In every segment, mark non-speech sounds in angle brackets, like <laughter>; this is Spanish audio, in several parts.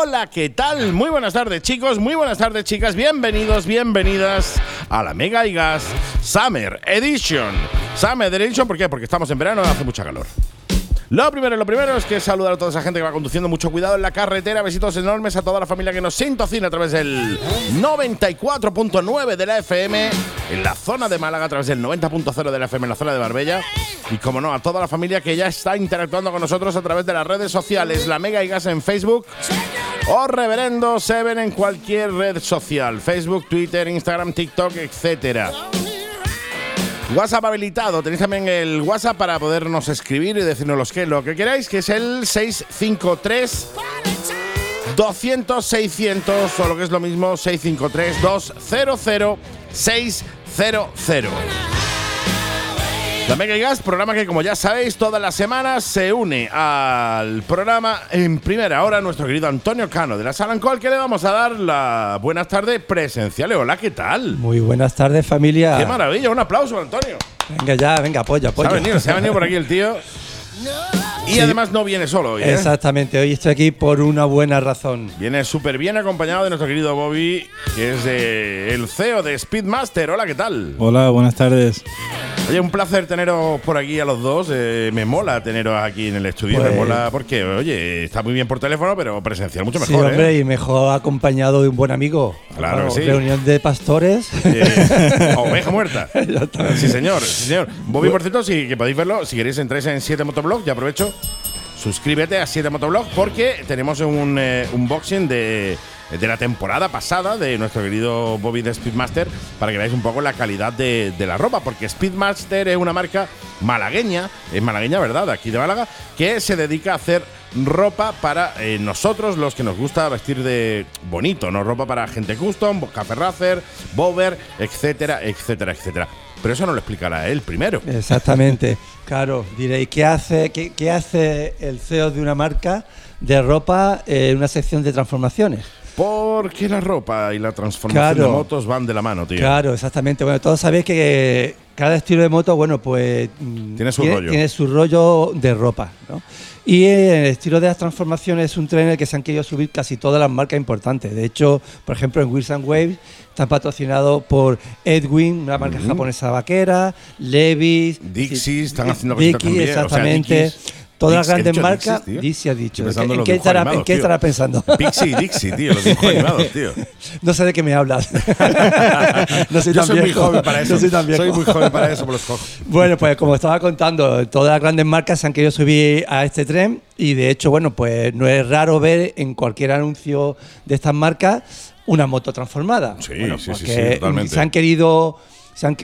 Hola, ¿qué tal? Muy buenas tardes, chicos. Muy buenas tardes, chicas. Bienvenidos, bienvenidas a la Mega y Gas Summer Edition. Summer Edition, ¿por qué? Porque estamos en verano y hace mucha calor. Lo primero, lo primero es que saludar a toda esa gente que va conduciendo. Mucho cuidado en la carretera. Besitos enormes a toda la familia que nos sintocina a través del 94.9 de la FM en la zona de Málaga, a través del 90.0 de la FM en la zona de Barbella. Y como no, a toda la familia que ya está interactuando con nosotros a través de las redes sociales, la Mega y Gas en Facebook o Reverendo Seven en cualquier red social, Facebook, Twitter, Instagram, TikTok, etcétera. WhatsApp habilitado. Tenéis también el WhatsApp para podernos escribir y decirnos que, lo que queráis, que es el 653 200 600 o lo que es lo mismo 653 200 600. La Mega y Gas, programa que como ya sabéis todas las semanas se une al programa en primera hora nuestro querido Antonio Cano de la Salancol que le vamos a dar la buenas tardes presencial. Hola, ¿qué tal? Muy buenas tardes familia. Qué maravilla, un aplauso Antonio. Venga ya, venga, apoya, apoya. Se ha venido, se ha venido por aquí el tío. <laughs> Y además no viene solo hoy. ¿eh? Exactamente, hoy estoy aquí por una buena razón. Viene súper bien acompañado de nuestro querido Bobby, que es de el CEO de Speedmaster. Hola, ¿qué tal? Hola, buenas tardes. Oye, un placer teneros por aquí a los dos. Eh, me mola teneros aquí en el estudio. Pues- me mola porque, oye, está muy bien por teléfono, pero presencial mucho Sí, mejor. hombre, ¿eh? y mejor acompañado de un buen amigo. Claro que sí. Reunión de pastores. Eh, <laughs> oveja muerta. sí, señor, sí, señor. Bobby, por cierto, si que podéis verlo, si queréis entráis en 7 Motoblog, ya aprovecho. Suscríbete a 7 Motoblog porque tenemos un eh, unboxing de, de la temporada pasada de nuestro querido Bobby de Speedmaster para que veáis un poco la calidad de, la ropa, porque Speedmaster es una marca malagueña, es malagueña, ¿verdad? Aquí de Málaga, que se dedica a hacer ropa para eh, nosotros, los que nos gusta vestir de bonito, ¿no? Ropa para gente custom, café racer, bober, etcétera, etcétera, etcétera. Pero eso no lo explicará él primero. Exactamente. <laughs> Claro, diréis, ¿qué hace, qué, qué hace el CEO de una marca de ropa en una sección de transformaciones? Porque la ropa y la transformación Claro. de motos van de la mano, tío. Claro, exactamente. Bueno, todos sabéis que cada estilo de moto, bueno, pues mm, Tiene su rollo. Tiene su rollo de ropa, ¿no? Y el estilo de las transformaciones es un tren en el que se han querido subir casi todas las marcas importantes. De hecho, por ejemplo, en and Waves está patrocinado por Edwin, una marca japonesa vaquera, Levi's, Dixie, están haciendo cositas Dickies, también, o sea, exactamente. Todas las grandes marcas. Dixie, ha dicho. ¿En qué, estará, animados, en qué tío. estará pensando? Pixie y Dixie, tío, los dibujos <laughs> animados, tío. No sé de qué me hablas. <laughs> no soy Yo tan soy muy joven para eso. No soy tan viejo. Soy muy joven para eso, por los cojo. <laughs> Bueno, pues como estaba contando, todas las grandes marcas se han querido subir a este tren y de hecho, bueno, pues no es raro ver en cualquier anuncio de estas marcas una moto transformada. Sí, Bueno, sí, sí, porque sí, totalmente. Se han querido,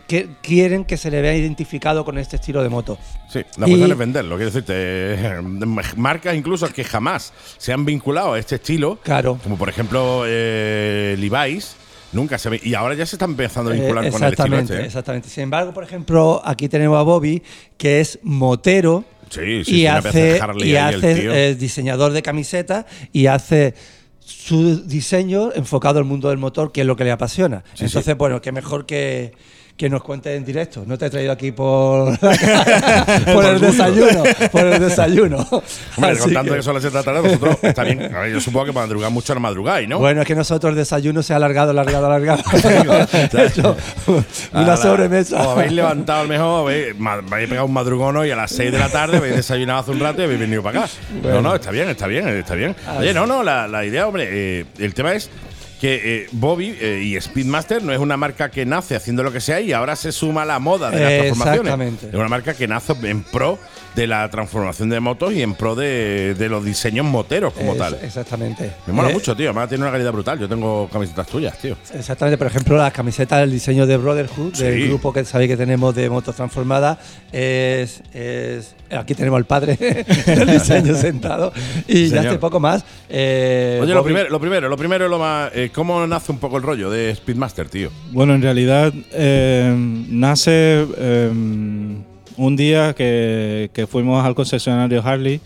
que, quieren que se le vea identificado con este estilo de moto. Sí, la cuestión es venderlo, quiero decirte. eh, <laughs> Marcas incluso que jamás se han vinculado a este estilo, Claro. como por ejemplo eh, Levi's, nunca se ve. Y ahora ya se están empezando a vincular Eh, con el estilo exactamente, este. ¿eh? exactamente. Sin embargo, por ejemplo, aquí tenemos a Bobby, que es motero. Sí, sí, y hace, Harley y el hace eh, diseñador de camisetas y hace su diseño enfocado al mundo del motor, que es lo que le apasiona. Sí, Entonces, bueno, qué mejor que, que nos cuente en directo. No te he traído aquí por, <laughs> por el desayuno, por el desayuno. <laughs> Hombre, contando que, que- son las 7 de la tarde, vosotros está bien. Yo supongo que madrugar mucho no madrugáis, ¿no? Bueno, es que nosotros el desayuno se ha alargado, alargado, alargado. <laughs> Hecho, una la- sobremesa. Os habéis levantado a lo mejor, habéis, pegado un madrugón hoy a las 6 de la tarde, habéis desayunado hace un rato y habéis venido para acá. No, no, está bien, está bien, está bien. Oye, no, no, la, la idea, hombre, eh, el tema es que eh, Bobby eh, y Speedmaster no es una marca que nace haciendo lo que sea y ahora se suma a la moda de las transformaciones. Exactamente. Es una marca que nace en pro de la transformación de motos y en pro de, de los diseños moteros como Es- tal. Exactamente. Me mola Eh, mucho, tío. Además, tiene una calidad brutal. Yo tengo camisetas tuyas, tío. Exactamente, por ejemplo, las camisetas del diseño de Brotherhood, Sí. del grupo que sabéis que tenemos de motos transformadas, es, es- aquí tenemos al padre <laughs> del diseño <laughs> sentado y ya hace poco más. eh, Oye, lo primero, lo primero, lo primero, lo más. eh, ¿Cómo nace un poco el rollo de Speedmaster, tío? Bueno, en realidad eh, nace eh, un día que, que fuimos al concesionario Harley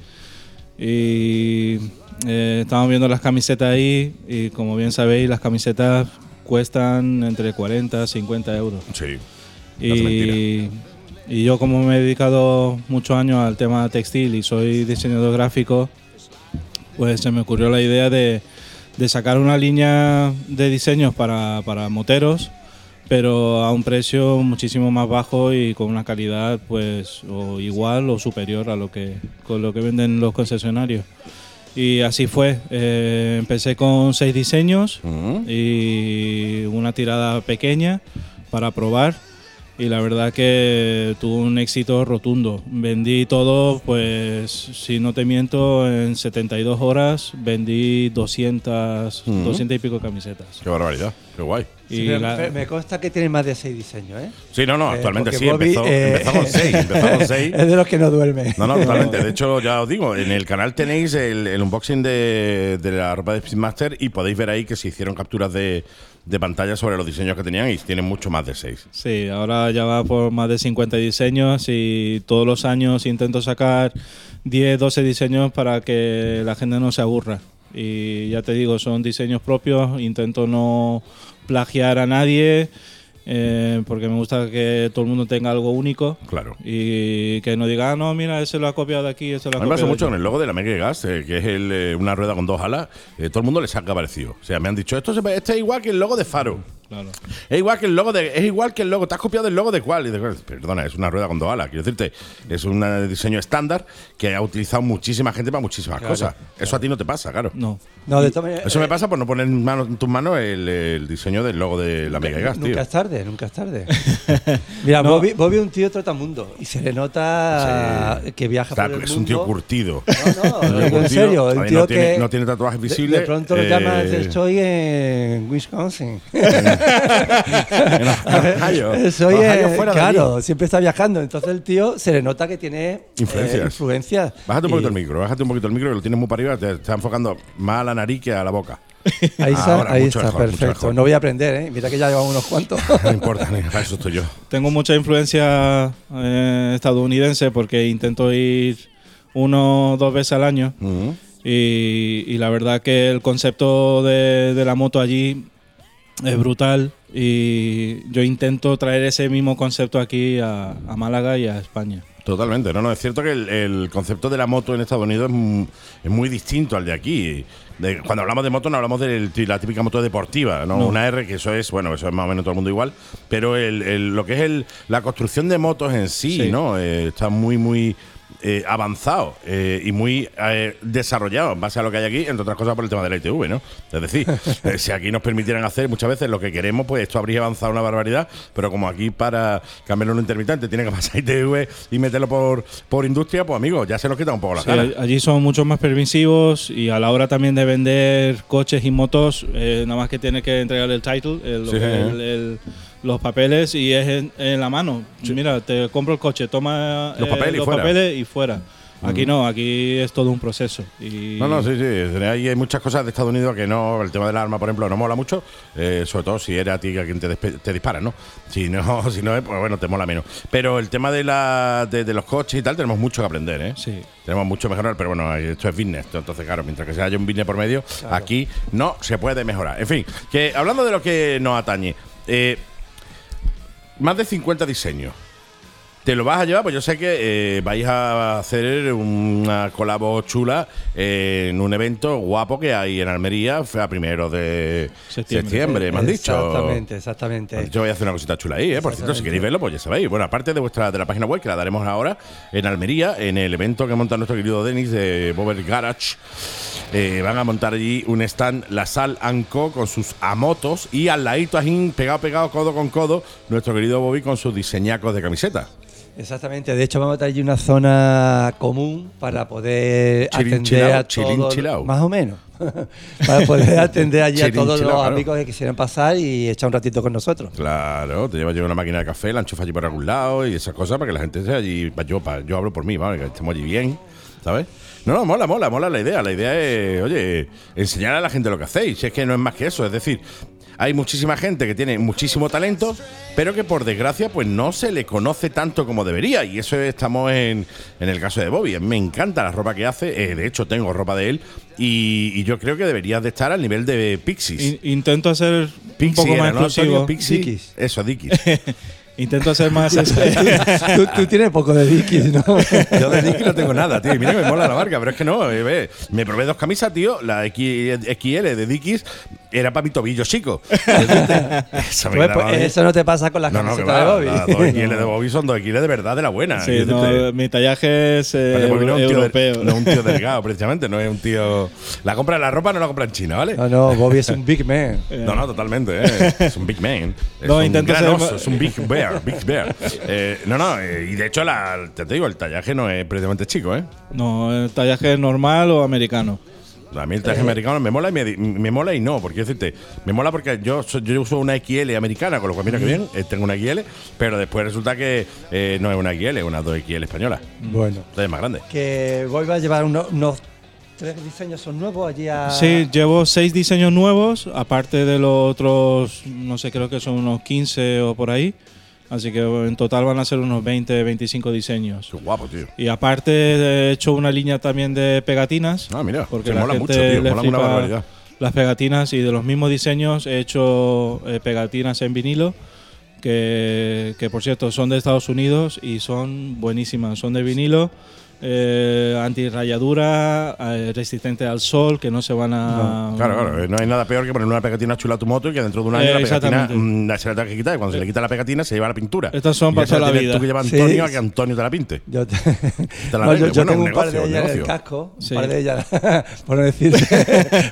y eh, estábamos viendo las camisetas ahí y como bien sabéis las camisetas cuestan entre 40 y 50 euros. Sí. Y, y yo como me he dedicado muchos años al tema textil y soy diseñador gráfico, pues se me ocurrió la idea de, de sacar una línea de diseños para, para moteros, pero a un precio muchísimo más bajo y con una calidad pues o igual o superior a lo que con lo que venden los concesionarios. Y así fue. Eh, empecé con seis diseños Mm. y una tirada pequeña para probar. Y la verdad que tuvo un éxito rotundo. Vendí todo, pues, si no te miento, en 72 horas vendí 200, Ujú. 200 y pico camisetas. Qué barbaridad, qué guay. Y Sí, pero la- me, me consta que tiene más de seis diseños, ¿eh? Sí, no, no, Eh, actualmente sí, Bobby, empezó, eh, empezó con seis, empezó con <laughs> seis. Es de los que no duerme. No, no, totalmente. De <laughs> hecho, ya os digo, en el canal tenéis el, el unboxing de, de la ropa de Speedmaster y podéis ver ahí que se hicieron capturas de, de pantalla sobre los diseños que tenían y tienen mucho más de seis. Sí, ahora ya va por más de 50 diseños y todos los años intento sacar 10, 12 diseños para que la gente no se aburra. Y ya te digo, son diseños propios, intento no plagiar a nadie eh, porque me gusta que todo el mundo tenga algo único Claro. y que no diga, ah, no, mira, ese lo ha copiado de aquí, ese lo A ha mí me pasa mucho con allí". el logo de la Mega Gas, eh, que es el, eh, una rueda con dos alas. todo el mundo le saca parecido. O sea, me han dicho, esto se, este es igual que el logo de Faro. Claro. Es igual que el logo de. Es igual que el logo. Te has copiado el logo de cuál. Y de, perdona, es una rueda con dos alas. Quiero decirte, es un eh, diseño estándar que ha utilizado muchísima gente para muchísimas cosas. Eso a ti no te pasa, claro. No. No, de Eso me pasa por no poner en, mano- en tus manos el, el diseño del logo de la Mega Gas, tío. Nunca es tarde, nunca es tarde. <laughs> Mira, Bobby, Bobby es un tío trotamundo y se le nota que viaja Está- por el es mundo. un tío curtido. No, no, <laughs> digo en serio. Tío no, tiene, no tatuajes de- visibles. De, pronto lo eh, llamas, estoy en Wisconsin. <laughs> en Ohio. Soy Ohio en- fuera claro, siempre está viajando. Entonces el tío se le nota que tiene Influencias. eh, influencias. Bájate un Y poquito el micro, bájate un poquito el micro que lo tienes muy para arriba, te está enfocando más a la nariz que a la boca. <laughs> Ahí está, Ahora, ahí está, mejor, perfecto. No voy a aprender, ¿eh? Mira que ya llevamos unos cuantos. <laughs> No importa, ni para eso estoy yo. Tengo mucha influencia eh, estadounidense porque intento ir uno o dos veces al año. Y, y la verdad que el concepto de, de la moto allí es brutal y yo intento traer ese mismo concepto aquí a, a Málaga y a España. Totalmente, no, no, es cierto que el, el concepto de la moto en Estados Unidos es, mu- es muy distinto al de aquí. De- cuando hablamos de moto no hablamos de la típica moto deportiva, ¿no? No. Una R, que eso es, bueno, eso es más o menos todo el mundo igual, pero el, el- lo que es el, la construcción de motos en sí, Sí. ¿no? Eh, está muy, muy eh, avanzado eh, y muy eh, desarrollado en base a lo que hay aquí, entre otras cosas por el tema de la ITV, ¿no? Es decir, <laughs> eh, si aquí nos permitieran hacer muchas veces lo que queremos, pues esto habría avanzado una barbaridad, pero como aquí para cambiar un intermitente tiene que pasar ITV y meterlo por, por industria, pues amigos, ya se nos quita un poco la Sí, cara. all- allí son mucho más permisivos y a la hora también de vender coches y motos, eh, nada más que tiene que entregar el title, el- lo Sí, ¿eh? el- el- los papeles y es en, en la mano. Mira, te compro el coche, toma Los eh, papeles y los fuera. papeles y fuera. Aquí no, aquí es todo un proceso. Y No, no, sí, sí. Hay, hay muchas cosas de Estados Unidos que no. El tema del arma, por ejemplo, no mola mucho. eh, sobre todo si era a ti a quien te, te dispara, ¿no? Si no, <laughs> si no es, pues bueno, te mola menos. Pero el tema de, la, de, de los coches y tal, tenemos mucho que aprender, ¿eh? Sí. Tenemos mucho que mejorar, pero bueno, esto es business. Entonces, claro, mientras que se haya un business por medio, aquí no se puede mejorar. En fin, que hablando de lo que nos atañe, eh, más de 50 diseños. ¿Te lo vas a llevar? Pues yo sé que eh, vais a hacer una colabo chula eh, en un evento guapo que hay en Almería fue a primeros de septiembre, Septiembre. me han dicho. Exactamente, exactamente. Yo voy a hacer una cosita chula ahí, ¿eh? Por cierto, si queréis verlo, pues ya sabéis. Bueno, aparte de vuestra de la página web, que la daremos ahora, en Almería, en el evento que monta nuestro querido Denis de Bober Garage, eh, van a montar allí un stand La Sal Anco con sus amotos y al ladito, ajín, pegado, pegado, codo con codo, nuestro querido Bobby con sus diseñacos de camiseta. Exactamente, de hecho vamos a tener allí una zona común para poder atender a todos, más o menos, <laughs> para poder <laughs> atender allí a todos los claro. amigos que quisieran pasar y echar un ratito con nosotros. Claro, te llevas yo una máquina de café, la enchufas allí por algún lado y esas cosas para que la gente sea allí. Yo, pa- yo hablo por mí, ¿vale? que estemos allí bien, ¿sabes? No, no, mola, mola, mola la idea. La idea es, oye, enseñar a la gente lo que hacéis. Si es que no es más que eso. Es decir, hay muchísima gente que tiene muchísimo talento, pero que por desgracia, pues no se le conoce tanto como debería. Y eso estamos en, en el caso de Bobby. Me encanta la ropa que hace. eh, de hecho, tengo ropa de él. Y, y yo creo que deberías de estar al nivel de Pixies. In- intento hacer un Pixie poco era, más exclusivo. Pixie. Dickies. Eso, Dickies. <laughs> Intento hacer más. tú, tú tienes poco de Dickies, ¿no? Yo de Dickies no tengo nada, tío. Y Mira que me mola la marca, pero es que no. eh, ve, me probé dos camisas, tío. La X- XL de Dickies era para mi tobillo chico. Eso Pues, pues, eso no te pasa con las No, no, camisetas va. de Bobby. Las dos XL de Bobby son dos XL de verdad, de la buena. Sí, no, este- mi tallaje es eh, Vale, no es un tío de- europeo. no es un tío delgado, precisamente. No es un tío. La compra de la ropa no la compra en China, ¿vale? No, no, Bobby es un big man. No, no, totalmente. eh. <laughs> Es un big man. Es No, un intento ser es un big bear. Big bear. <laughs> Eh, no, no, eh, y de hecho, la, te digo, el tallaje no es precisamente chico, ¿eh? No, el tallaje normal o americano. A mí el traje americano me mola y me, me mola y no, porque decirte, me mola porque yo, yo uso una XL americana, con lo cual mira que bien, eh, tengo una XL, pero después resulta que eh, no es una XL, es una 2XL española. Bueno, Entonces es más grande. que va a llevar unos, unos tres diseños son nuevos allí a. Sí, llevo seis diseños nuevos, aparte de los otros, no sé, creo que son unos 15 o por ahí. Así que en total van a ser unos 20, 25 diseños. Qué guapo, tío. Y aparte he hecho una línea también de pegatinas. Ah, mira, porque que la mola gente mucho, tío, le mola una barbaridad. las pegatinas y de los mismos diseños he hecho eh, pegatinas en vinilo que, que, por cierto son de Estados Unidos y son buenísimas. Son de vinilo, eh, antirrayadura, eh, resistente al sol, que no se van a... Claro, claro, eh, no hay nada peor que poner una pegatina chula a tu moto y que dentro de un año Eh, la pegatina exactamente. mm, se la tenga que quitar. Y cuando se le quita la pegatina, se lleva la pintura. Estas son Y para toda la tienes vida. Tú que llevas Sí. Antonio a que Antonio te la pinte. Yo, te- la No, vendo. yo, yo Bueno, tengo un un par de negocio, ellas en el negocio. casco. Sí. Un par de ellas, <laughs> por no <laughs> decir,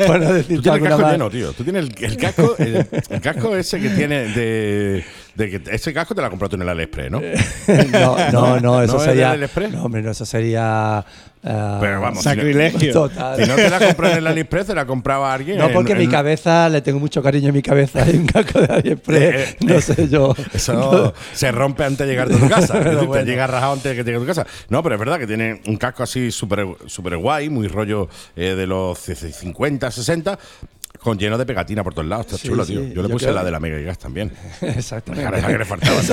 por no decir Tú tienes el casco lleno, tío. Tú tienes el, el casco, el, el casco ese que tiene de, de que ese casco te comprado tú en el AliExpress, <laughs> ¿no? no, no, no, eso ¿No es sería. del Express? No, hombre, no, eso sería. Pero vamos, si Sacrilegio. Total. Si no te la compras en el AliExpress, te la compraba alguien. No, porque en- mi cabeza, le tengo mucho cariño a mi cabeza. Hay un casco de AliExpress. Eh, eh, no sé yo. <laughs> Eso se rompe antes de llegar a tu casa. <laughs> Decir, bueno. Te llega rajado antes de que llegue a tu casa. No, pero es verdad que tiene un casco así súper súper guay, muy rollo eh, de los 50, 60, con lleno de pegatina por todos lados. Está Sí, chulo, sí, tío. Yo le yo puse creo- la de la Mega Gas también. <laughs> Exactamente. Claro, esa que le faltaba el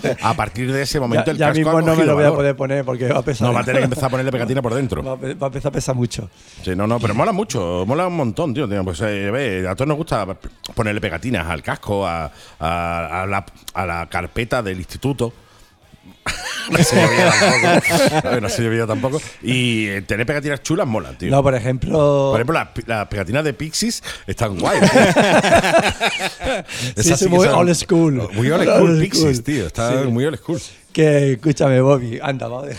casco. A partir de ese Ya, momento, el ya casco mismo ha no me lo voy a poder poner porque va a pesar. No, va a tener que <laughs> empezar a ponerle pegatina por dentro. Va a pe- va a empezar a pesar mucho. Sí, no, no, pero mola mucho, mola un montón, tío. tío. Pues eh, ve, a todos nos gusta ponerle pegatinas al casco, a, a- a la, a la carpeta del instituto. <laughs> no se llovía tampoco. <laughs> No se llovía tampoco. Y eh, tener pegatinas chulas mola, tío. No, por ejemplo. Por ejemplo, las, pegatinas de Pixies están guay. <laughs> Sí, sí, muy old school. Muy old Old school, school. Pixies, tío. Está Sí. muy old school. Que, escúchame, Bobby, anda, vamos.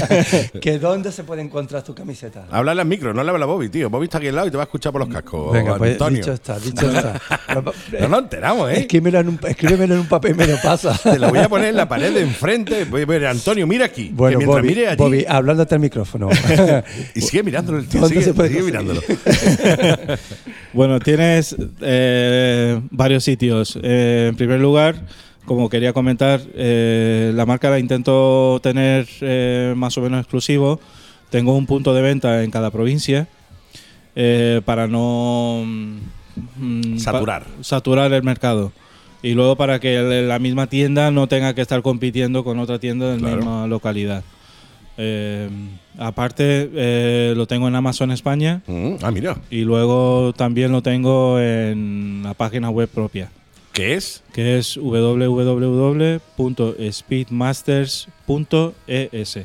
<laughs> que dónde se puede encontrar tu camiseta. Háblale al micro, no le habla a Bobby, tío. Bobby está aquí al lado y te va a escuchar por los cascos. Venga, pues Antonio. dicho está, dicho está. <laughs> No nos enteramos, ¿eh? Escríbemelo en, un, escríbemelo en un papel y me lo pasa. Te lo voy a poner en la pared de enfrente. Voy a ver, Antonio, mira aquí. que Bueno, mientras Bobby, mire allí. Bobby, hablándote al micrófono. <laughs> y sigue mirándolo el tío. ¿Dónde Sigue, se puede sigue mirándolo. Bueno, tienes eh, varios sitios. Eh, en primer lugar, como quería comentar, eh, la marca la intento tener eh, más o menos exclusivo. Tengo un punto de venta en cada provincia eh, para no mm, Saturar. pa- saturar el mercado. Y luego para que la misma tienda no tenga que estar compitiendo con otra tienda de la Claro. misma localidad. Aparte, lo tengo en Amazon España. Mm, ah, mira. Y luego también lo tengo en la página web propia, ¿Qué es? que es www.speedmasters.es.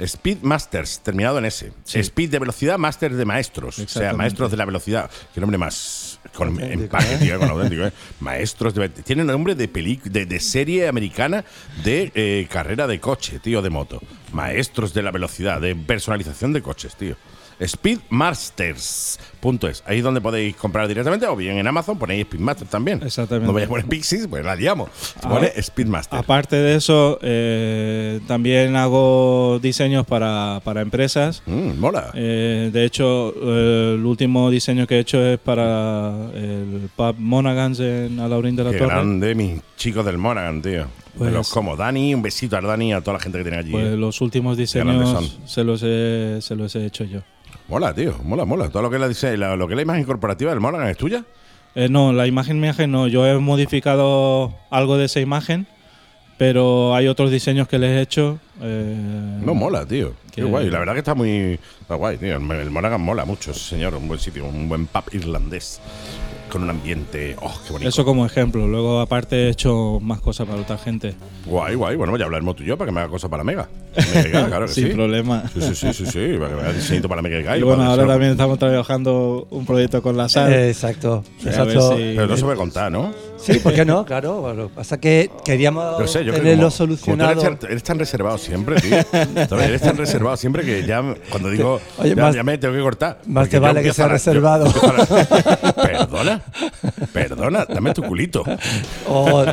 Speed Masters, terminado en S. Sí. Speed de velocidad, Masters de maestros. O sea, maestros de la velocidad. Qué nombre más. Con empaque, ¿eh? tío, con auténtico, ¿eh? Maestros de. Tiene nombre de, peli, de, de serie americana de eh, carrera de coche, tío, de moto. Maestros de la velocidad, de personalización de coches, tío. Speedmasters.es. Ahí es donde podéis comprar directamente, o bien en Amazon ponéis Speedmaster también. Exactamente. No vayáis a poner Pixies, pues la liamos. Ah. Pone Speedmaster. Aparte de eso, eh, también hago diseños para, para empresas. Mm, mola. Eh, de hecho, eh, el último diseño que he hecho es para el pub Monaghan's en Alaurín de la Qué Torre. grande, mis chicos del Monaghan, tío. Pues- como. Dani, un besito a Dani y a toda la gente que tiene allí. Pues los últimos diseños se los, he, se los he hecho yo. Mola, tío. Mola, mola. Todo lo que es la, dise- la- lo que es la imagen corporativa del Monaghan es tuya. Eh, no, la imagen imagen no. Yo he modificado algo de esa imagen, pero hay otros diseños que les he hecho. eh, No mola, tío. Qué guay. La verdad que está muy. Está guay, tío. El, el Monaghan mola mucho, señor. Un buen sitio, un buen pub irlandés. Con un ambiente. ¡Oh, qué bonito! Eso como ejemplo. Luego, aparte, he hecho más cosas para otra gente. Guay, guay. Bueno, ya hablaremos tú y yo para que me haga cosas para Mega. <laughs> Mega claro que Sin sí. problema. Sí, sí, sí, sí, sí, para que me haga diseñito para Mega Y bueno, ahora también estamos trabajando un proyecto con la sal. Eh, exacto. Exacto. si- Pero no se puede contar, ¿no? Sí, ¿por qué no? <laughs> Claro. Bueno, pasa que queríamos No sé, yo tenerlo como- solucionado. como eres, tan- eres tan reservado siempre, tío. Eres tan reservado siempre que ya cuando digo, <laughs> Oye, ya, más- ya me tengo que cortar. más te vale que sea yo reservado. <laughs> Perdona, perdona, dame tu culito. Oh,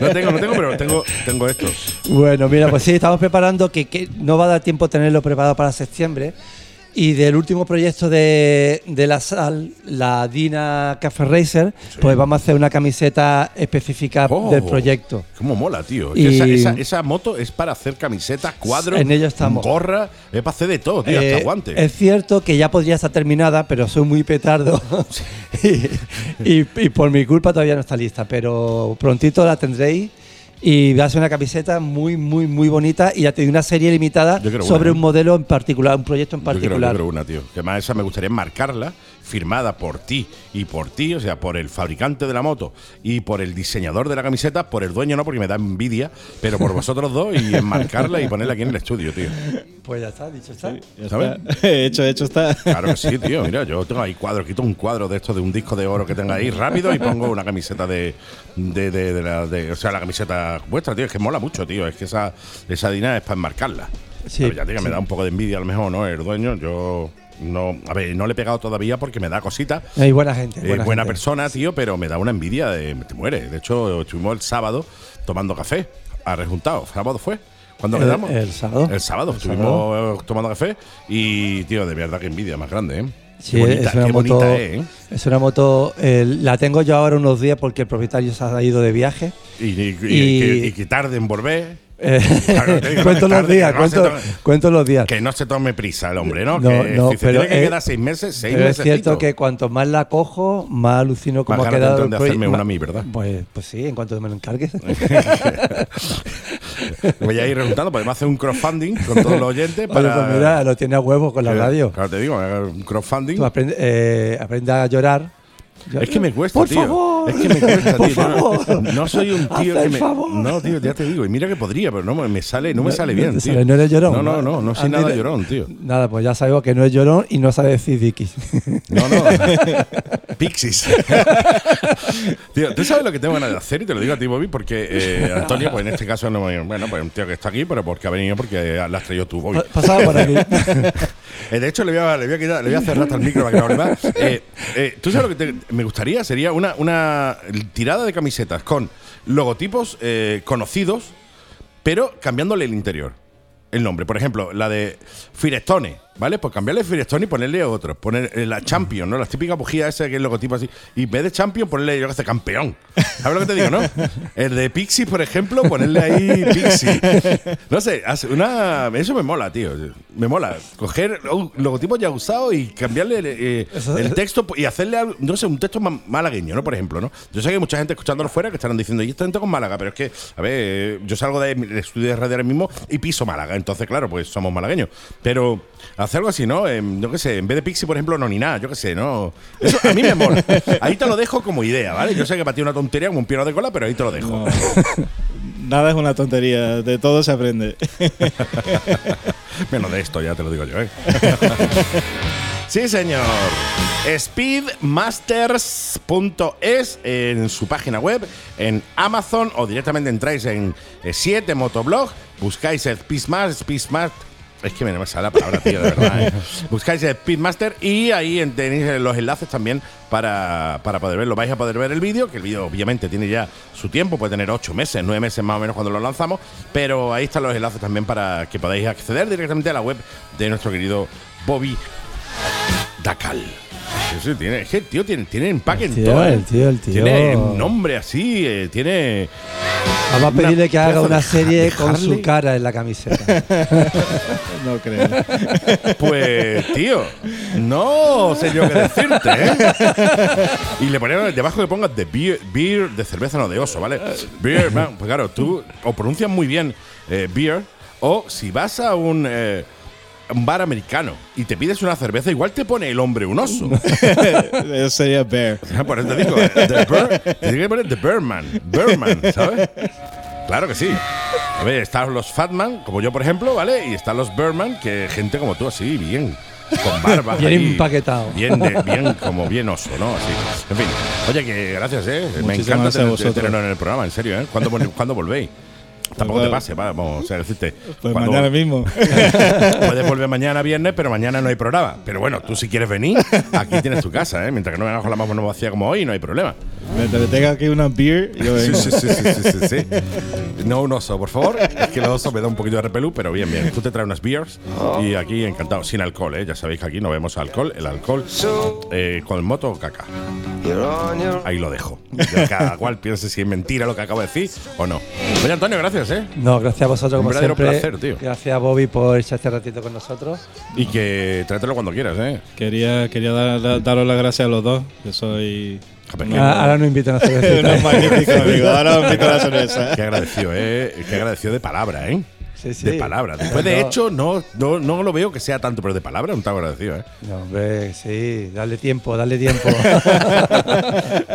No tengo, no tengo, pero tengo, tengo esto. Bueno, mira, pues sí, estamos preparando que, que no va a dar tiempo tenerlo preparado para septiembre. Y del último proyecto de, de la sal, la Dina Café Racer, pues vamos a hacer una camiseta específica Oh, del proyecto. Cómo mola, tío. Y- esa, esa- esa moto es para hacer camisetas, cuadros, En ello estamos. gorra, es para hacer de todo, tío, Eh, hasta guantes. es cierto que ya podría estar terminada, pero soy muy petardo <laughs> y, y- y por mi culpa todavía no está lista, pero prontito la tendréis y ser una camiseta muy, muy, muy bonita y ya doy una serie limitada Yo sobre una, un modelo en particular, un proyecto en Yo quiero, yo particular. quiero una, tío. Que además esa me gustaría marcarla, firmada por ti y por ti, o sea, por el fabricante de la moto y por el diseñador de la camiseta, por el dueño no, porque me da envidia, pero por vosotros dos y enmarcarla y ponerla aquí en el estudio, tío. Pues ya está, dicho está. Ya ¿sabes? está. <laughs> hecho, hecho está. Claro que sí, tío. Mira, yo tengo ahí cuadros, quito un cuadro de esto de un disco de oro que tenga ahí rápido y pongo una camiseta de. de, de, de la, de- o sea, la camiseta vuestra, tío. Es que mola mucho, tío. Es que esa, esa dina es para enmarcarla. Sí, Pero ya, tío, que me sí. da un poco de envidia a lo mejor, ¿no? El dueño, yo. No, a ver, no le he pegado todavía porque me da cosita. Hay buena gente. Eh, Buena, buena gente. persona, tío, pero me da una envidia de. Te muere. De hecho, estuvimos el sábado tomando café. A rejuntado. ¿Sábado fue? ¿Cuándo El- quedamos? el sábado. El sábado. El estuvimos tomando café y, tío, de verdad que envidia más grande, ¿eh? Sí, qué bonita, es una qué moto. bonita es, ¿eh? Es una moto. eh, la tengo yo ahora unos días porque el propietario se ha ido de viaje. Y, y- y- Y- que, y que tarde en volver. Eh, Claro, cuento tarde, los días, no cuento, tome- cuento los días. Que no se tome prisa el hombre, ¿no? No, que no, si se tiene que es- quedar seis meses, seis Pero es meses. cierto que cuanto más la cojo, más alucino Más ha quedado. de hacerme una a mí, ¿verdad? Pues, pues sí, en cuanto me lo encargues. <laughs> Voy a ir preguntando, podemos hacer un crowdfunding con todos los oyentes Oye, para. pues mira, lo tiene a huevo con la radio. Claro, te digo, un crowdfunding. Tú aprende, eh, aprende a llorar. Es que me cuesta, Por tío. favor. Es que me cuesta, Por tío. No- soy un tío que me. favor. No, tío, ya te digo. Y mira que podría, pero no me me sale, no me sale bien, tío. sale, no eres llorón. No, no, no, no soy nada de- llorón, tío. Nada, pues ya sabemos que no es llorón y no sabe decir Dickies. No, no. <laughs> Pixies. <laughs> tío, tú sabes lo que tengo ganas de hacer y te lo digo a ti, Bobby, porque eh, <laughs> Antonio, pues en este caso, no, bueno, pues un tío que está aquí, pero porque ha venido porque la has traído tú, Bobby. Pa- Pasaba por aquí. Eh, de hecho, le voy a, le voy a, quitar- le voy a cerrar hasta el micro para que no hable más. Eh, eh, ¿Tú sabes lo que te- me gustaría? Sería una, una tirada de camisetas con logotipos eh, conocidos, pero cambiándole el interior. El nombre. Por ejemplo, la de Firestone, ¿vale? Pues cambiarle Firestone y ponerle otro. Poner eh, la Champion, ¿no? Las típicas bujías ese que es el logotipo así. Y en vez de Champion, ponerle, yo qué sé, campeón. ¿Sabes lo que te digo, no? <laughs> El de Pixie, por ejemplo, ponerle ahí Pixie. No sé, hace una, eso me mola, tío. Me mola. Coger un logotipo ya usado y cambiarle eh, el texto y hacerle algo, no sé, un texto ma- malagueño, ¿no? Por ejemplo, ¿no? Yo sé que hay mucha gente escuchándolo fuera que estarán diciendo, y esta gente con Málaga, pero es que, a ver, yo salgo de- del estudio de radio ahora mismo y piso Málaga, entonces, claro, pues somos malagueños. Pero hacer algo así, ¿no? Em, yo qué sé, en vez de Pixie, por ejemplo, no ni nada, yo qué sé, ¿no? Eso a mí me mola. Ahí te lo dejo como idea, ¿vale? Yo sé que para ti una tontería como un piano de cola, pero ahí te lo dejo. No. Nada es una tontería, de todo se aprende. Menos de esto, ya te lo digo yo, ¿eh? sí, señor. Speedmasters.es en su página web, en Amazon o directamente entráis en 7 Motoblog, buscáis el Speedmaster, Speedmaster. Es que me sale la palabra, tío, de verdad. ¿eh? <laughs> Buscáis el Speedmaster y ahí en- tenéis los enlaces también para, para poder verlo. Vais a poder ver el vídeo, que el vídeo obviamente tiene ya su tiempo, puede tener 8 meses, 9 meses más o menos cuando lo lanzamos, pero ahí están los enlaces también para que podáis acceder directamente a la web de nuestro querido Bobby Dacal. Sí, sí, tiene, es que tío tiene, tiene empaque El en todo. ¿eh? el tío, el tío. Tiene un nombre así, eh, tiene. Vamos a pedirle que haga una serie con su cara en la camiseta. <laughs> No creo. <laughs> Pues, tío, no sé yo qué decirte, ¿eh? <laughs> Y le ponemos debajo que pongas de beer, beer de cerveza, no de oso, ¿vale? Beer, man, pues claro, tú o pronuncias muy bien eh, beer, o si vas a un. eh, un bar americano y te pides una cerveza, igual te pone el hombre un oso. <laughs> Eso sería Bear. Por eso te digo, eh, the Bear- te tiene que poner The Birdman. Birdman, ¿sabes? Claro que sí. A ver, están los Fatman, como yo, por ejemplo, ¿vale? Y están los Birdman, que gente como tú, así, bien. Con barba. Bien empaquetado. Bien, de- bien, como bien oso, ¿no? Así. En fin. Oye, que gracias, ¿eh? Me encanta tener- tenerlo en el programa, en serio, ¿eh? ¿Cuándo, ¿cuándo volvéis? Tampoco te pase, vamos, o sea, decirte. Pues cuando- mañana mismo. <laughs> Puedes volver mañana viernes, pero mañana no hay programa. Pero bueno, tú si quieres venir, aquí tienes tu casa, ¿eh? Mientras que no vengas con la mano vacía como hoy, no hay problema. Mientras que tenga aquí una beer, yo vengo. sí, sí, sí, sí, sí, sí. No un oso, por favor. Es que el oso me da un poquito de repelú, pero bien, bien. Tú te traes unas beers y aquí encantado, sin alcohol, ¿eh? Ya sabéis que aquí no vemos alcohol. El alcohol eh, con moto o caca. Ahí lo dejo. Ya Cada cual piense si es mentira lo que acabo de decir o no. Oye, Antonio, gracias, ¿eh? No, gracias a vosotros, Un como verdadero siempre. placer, tío. Gracias a Bobby por echar este ratito con nosotros. Y que trátelo cuando quieras, ¿eh? Quería, quería dar- dar- daros las gracias a los dos. Que soy. Ah, ahora nos invitan a. <laughs> Ahora os invito a la <laughs> cerveza. Qué agradecido, ¿eh? Qué agradecido de palabra, ¿eh? Sí, sí. De palabra. Después, de No. hecho, no, no, no lo veo que sea tanto, pero de palabra no te agradecido, ¿eh? No, hombre, sí, dale tiempo, dale tiempo. <laughs>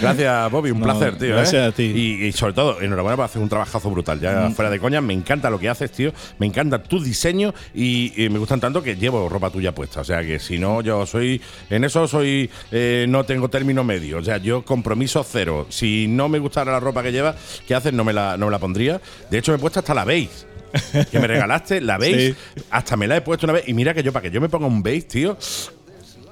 Gracias, Bobby. Un No, placer, tío. gracias ¿eh? a ti. Y, y sobre todo, enhorabuena por hacer un trabajazo brutal. Ya fuera de coña, me encanta lo que haces, tío. Me encanta tu diseño y, y me gustan tanto que llevo ropa tuya puesta. O sea que si no, yo soy. En eso soy. eh, no tengo término medio. O sea, yo compromiso cero. Si no me gustara la ropa que llevas, ¿qué haces? No me la, no me la pondría. De hecho, me he puesto hasta la beige. Que me regalaste, la <laughs> beige. Hasta me la he puesto una vez. Y mira que yo, para que yo me ponga un beige, tío.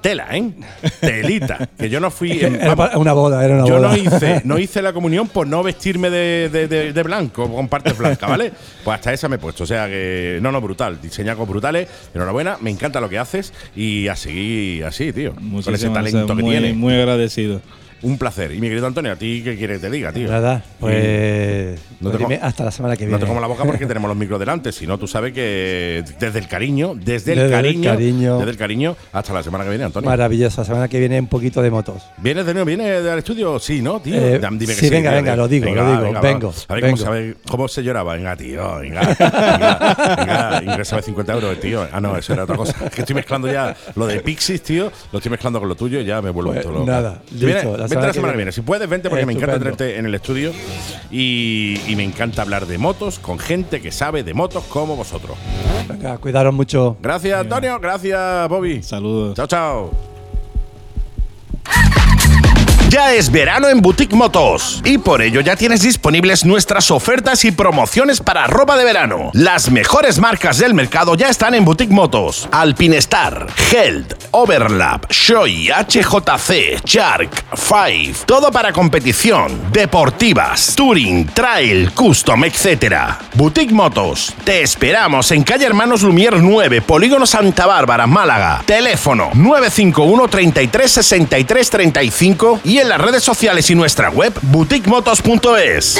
Tela, ¿eh? Telita. Que yo no fui. en- era vamos, pa- una boda, era una yo boda. no hice, no <laughs> hice la comunión por no vestirme de, de- de- de blanco, con partes blancas, ¿vale? Pues hasta esa me he puesto. O sea que, no, no, brutal. Diseñacos brutales. Enhorabuena, me encanta lo que haces y a seguir así, tío. con ese Muchísimas talento gracias, que muy, tienes. Muy agradecido. Un placer. Y mi querido Antonio, ¿a ti qué quieres que te diga, tío? Nada, pues. No te pues dime hasta la semana que No viene. te como la boca porque <laughs> tenemos los micros delante, si no, tú sabes que desde el cariño, desde el Desde el cariño, cariño. desde el cariño, hasta la semana que viene, Antonio. Maravilloso, la semana que viene un poquito de motos. ¿Vienes de nuevo? ¿Vienes del estudio? Sí, ¿no, tío? Eh, Dame- Dime que sí, sí. venga, venga, lo digo, lo va, digo, vengo, A ver cómo, vengo. sabe- cómo se lloraba. Venga, tío, venga. <laughs> Venga, venga ingresame 50 euros, tío. Ah, no, eso era otra cosa. Es que estoy mezclando ya lo de Pixies, tío. Lo estoy mezclando con lo tuyo y ya me vuelvo Pues todo loco. nada, listo, vente la semana que viene. viene. Si puedes, vente porque me encanta tenerte en el estudio. Y, y me encanta hablar de motos con gente que sabe de motos como vosotros. Venga, cuidaros mucho. Gracias, Antonio. Gracias, Bobby. Saludos. Chao, chao. Ya es verano en Boutique Motos y por ello ya tienes disponibles nuestras ofertas y promociones para ropa de verano. Las mejores marcas del mercado ya están en Boutique Motos. Alpinestar, Held, Overlap, Shoei, HJC, Shark, Five. Todo para competición, deportivas, touring, trail, custom, etc. Boutique Motos. Te esperamos en calle Hermanos Lumier 9, Polígono Santa Bárbara, Málaga. Teléfono 951 33 63 35 y en las redes sociales y nuestra web boutiquemotos.es.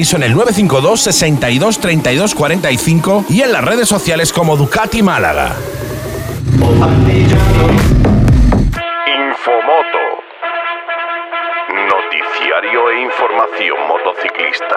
en el 952 62 32 45 y en las redes sociales como Ducati Málaga. Infomoto. Noticiario e información motociclista.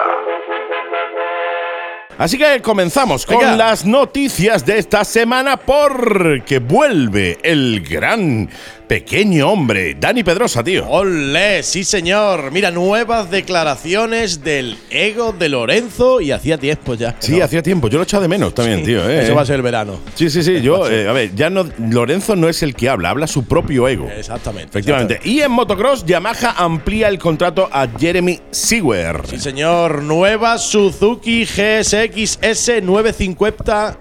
Así que comenzamos con Venga. las noticias de esta semana porque vuelve el gran pequeño hombre, Dani Pedrosa, tío. ¡Olé! Sí, señor. Mira, nuevas declaraciones del ego de Lorenzo y hacía tiempo ya. Sí, hacía tiempo, yo lo he echado de menos también, tío. eh. Eso va a ser el verano. Sí, sí, sí, <laughs> yo, eh, a ver, ya no, Lorenzo no es el que habla, habla su propio ego. Exactamente. Efectivamente. Y en motocross, Yamaha amplía el contrato a Jeremy Seawer. Sí, señor. Nueva Suzuki GSX-S 950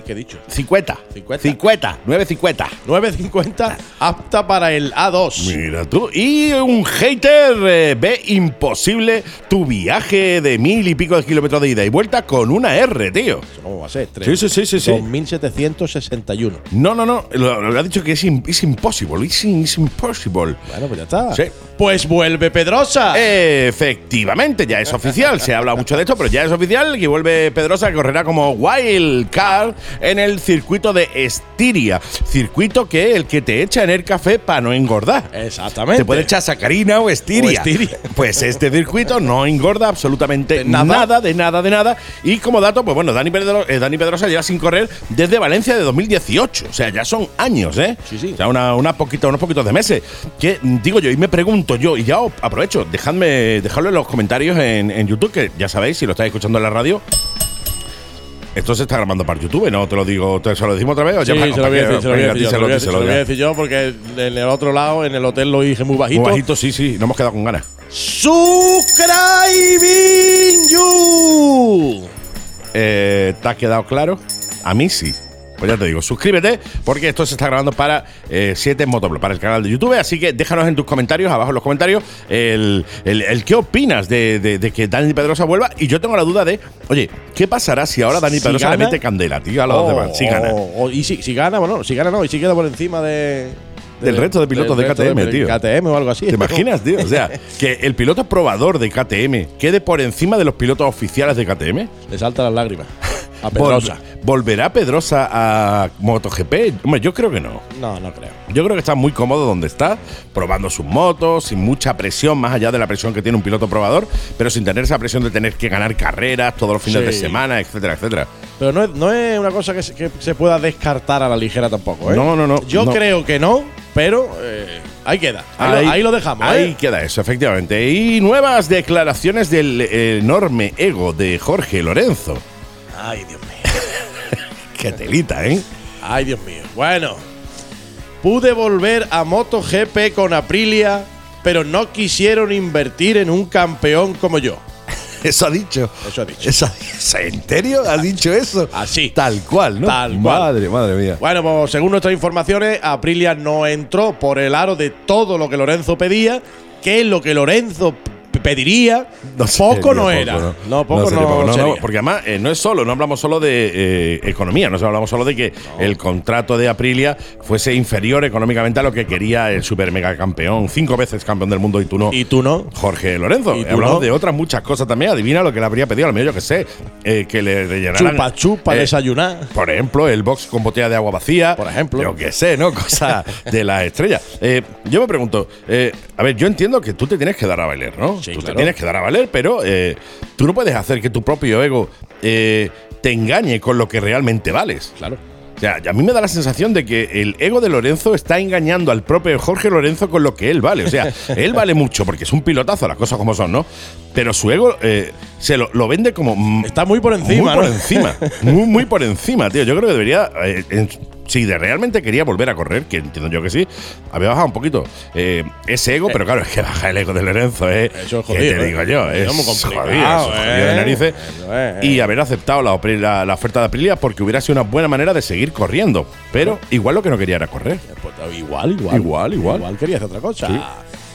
¿qué he dicho? 50. 50. 50. 950. 950, apta para el A2. Mira tú. Y un hater eh, ve imposible tu viaje de mil y pico de kilómetros de ida y vuelta con una R, tío. ¿Cómo va a ser? Sí, sí, sí, sí, sí. 2761. No, no, no. Lo, lo ha dicho que es, im- es impossible. Es, impossible. Bueno, pues ya está. Sí. Pues vuelve Pedrosa. Efectivamente, ya es oficial. Se habla mucho de esto, pero ya es oficial que vuelve Pedrosa que correrá como wild card en el circuito de Estiria. Circuito que el que te echa en el café para no engordar. Exactamente. Te puede echar sacarina o estiria. O estiria. <laughs> Pues este circuito no engorda absolutamente De nada. nada. de nada, de nada. Y como dato, pues bueno, Dani, Pedro- eh, Dani Pedrosa lleva sin correr desde Valencia de 2018. O sea, ya son años, ¿eh? Sí, sí. O sea, una, una poquita, unos poquitos de meses. Que digo yo, y me pregunto yo, y ya os aprovecho, dejadme, dejadlo en los comentarios en, en YouTube, que ya sabéis, si lo estáis escuchando en la radio. Esto se está grabando para YouTube, ¿no? Te lo digo, te, ¿se lo decimos otra vez? o Sí, ya se lo voy a decir, se lo voy a decir se lo a decir yo porque en el otro lado, en el hotel lo dije muy bajito. Muy bajito, sí, sí, no hemos quedado con ganas. Subscribing you. Eh, ¿Te ha quedado claro? A mí sí. Pues ya te digo, suscríbete porque esto se está grabando para 7 Motoblog, para el canal de YouTube. Así que déjanos en tus comentarios, abajo en los comentarios, el, el- el qué opinas de, de- de que Dani Pedrosa vuelva. Y yo tengo la duda de, oye, ¿qué pasará si ahora Dani Si Pedrosa le mete candela, tío, a los Oh, demás? Si gana. oh, oh, y si, si gana, bueno, si gana no, y si queda por encima de. Del resto de pilotos de KTM, tío. KTM o algo así. ¿Te <laughs> imaginas, tío? O sea, que el piloto probador de KTM quede por encima de los pilotos oficiales de KTM. Le saltan las lágrimas. A Vol- Pedrosa. ¿Volverá Pedrosa a MotoGP? Hombre, yo creo que no. No, no creo. Yo creo que está muy cómodo donde está, probando sus motos, sin mucha presión, más allá de la presión que tiene un piloto probador, pero sin tener esa presión de tener que ganar carreras todos los fines Sí. de semana, etcétera, etcétera. Pero no es, no es una cosa que se, que se pueda descartar a la ligera tampoco, ¿eh? No, no, no, Yo no. creo que no, pero eh, ahí queda. Ahí, lo, ahí lo dejamos, Ahí ¿eh? queda eso, efectivamente. Y nuevas declaraciones del enorme ego de Jorge Lorenzo. Ay, Dios mío. <laughs> Qué telita, ¿eh? Ay, Dios mío. Bueno, pude volver a MotoGP con Aprilia, pero no quisieron invertir en un campeón como yo. <laughs> Eso ha dicho. Eso ha dicho. Eso, ¿En serio ha dicho eso? Así. Tal cual, ¿no? Tal cual. Madre, madre mía. Bueno, pues según nuestras informaciones, Aprilia no entró por el aro de todo lo que Lorenzo pedía, que es lo que Lorenzo pediría, No poco no era. No, poco no, sería poco. sería. porque además eh, no es solo, no hablamos solo de eh, economía, no hablamos solo de que el contrato de Aprilia fuese inferior económicamente a lo que quería el super mega campeón, cinco veces campeón del mundo y tú no. ¿Y tú no? Jorge Lorenzo. ¿Y tú Hablamos no? de otras muchas cosas también. Adivina lo que le habría pedido, a lo mejor yo que sé, eh, que le rellenaran. Chupa chupa, eh, desayunar. por ejemplo, el box con botella de agua vacía. Por ejemplo. Yo qué sé, ¿no? Cosa de la estrella. Eh, yo me pregunto, eh, a ver, yo entiendo que tú te tienes que dar a valer, ¿no? Sí, tú claro. te tienes que dar a valer, pero eh, tú no puedes hacer que tu propio ego eh, te engañe con lo que realmente vales. Claro. O sea, a mí me da la sensación de que el ego de Lorenzo está engañando al propio Jorge Lorenzo con lo que él vale. O sea, <laughs> él vale mucho porque es un pilotazo, las cosas como son, ¿no? Pero su ego eh, se lo, lo vende como. mm, Está muy por encima, muy por encima. Muy, muy por encima, tío. Yo creo que debería. eh, en- si de realmente quería volver a correr, que entiendo yo que sí, había bajado un poquito eh, ese ego, pero claro, es que baja el ego de Lorenzo, ¿eh? Eso es ¿Qué jodido, te ¿eh? digo yo? Es es muy complicado, jodido, es jodido de ¿eh? narices. Y haber aceptado la, opri- la- la oferta de Aprilia porque hubiera sido una buena manera de seguir corriendo. Pero igual lo que no quería era correr. Pues, igual, igual. Igual, igual. Igual quería hacer otra cosa.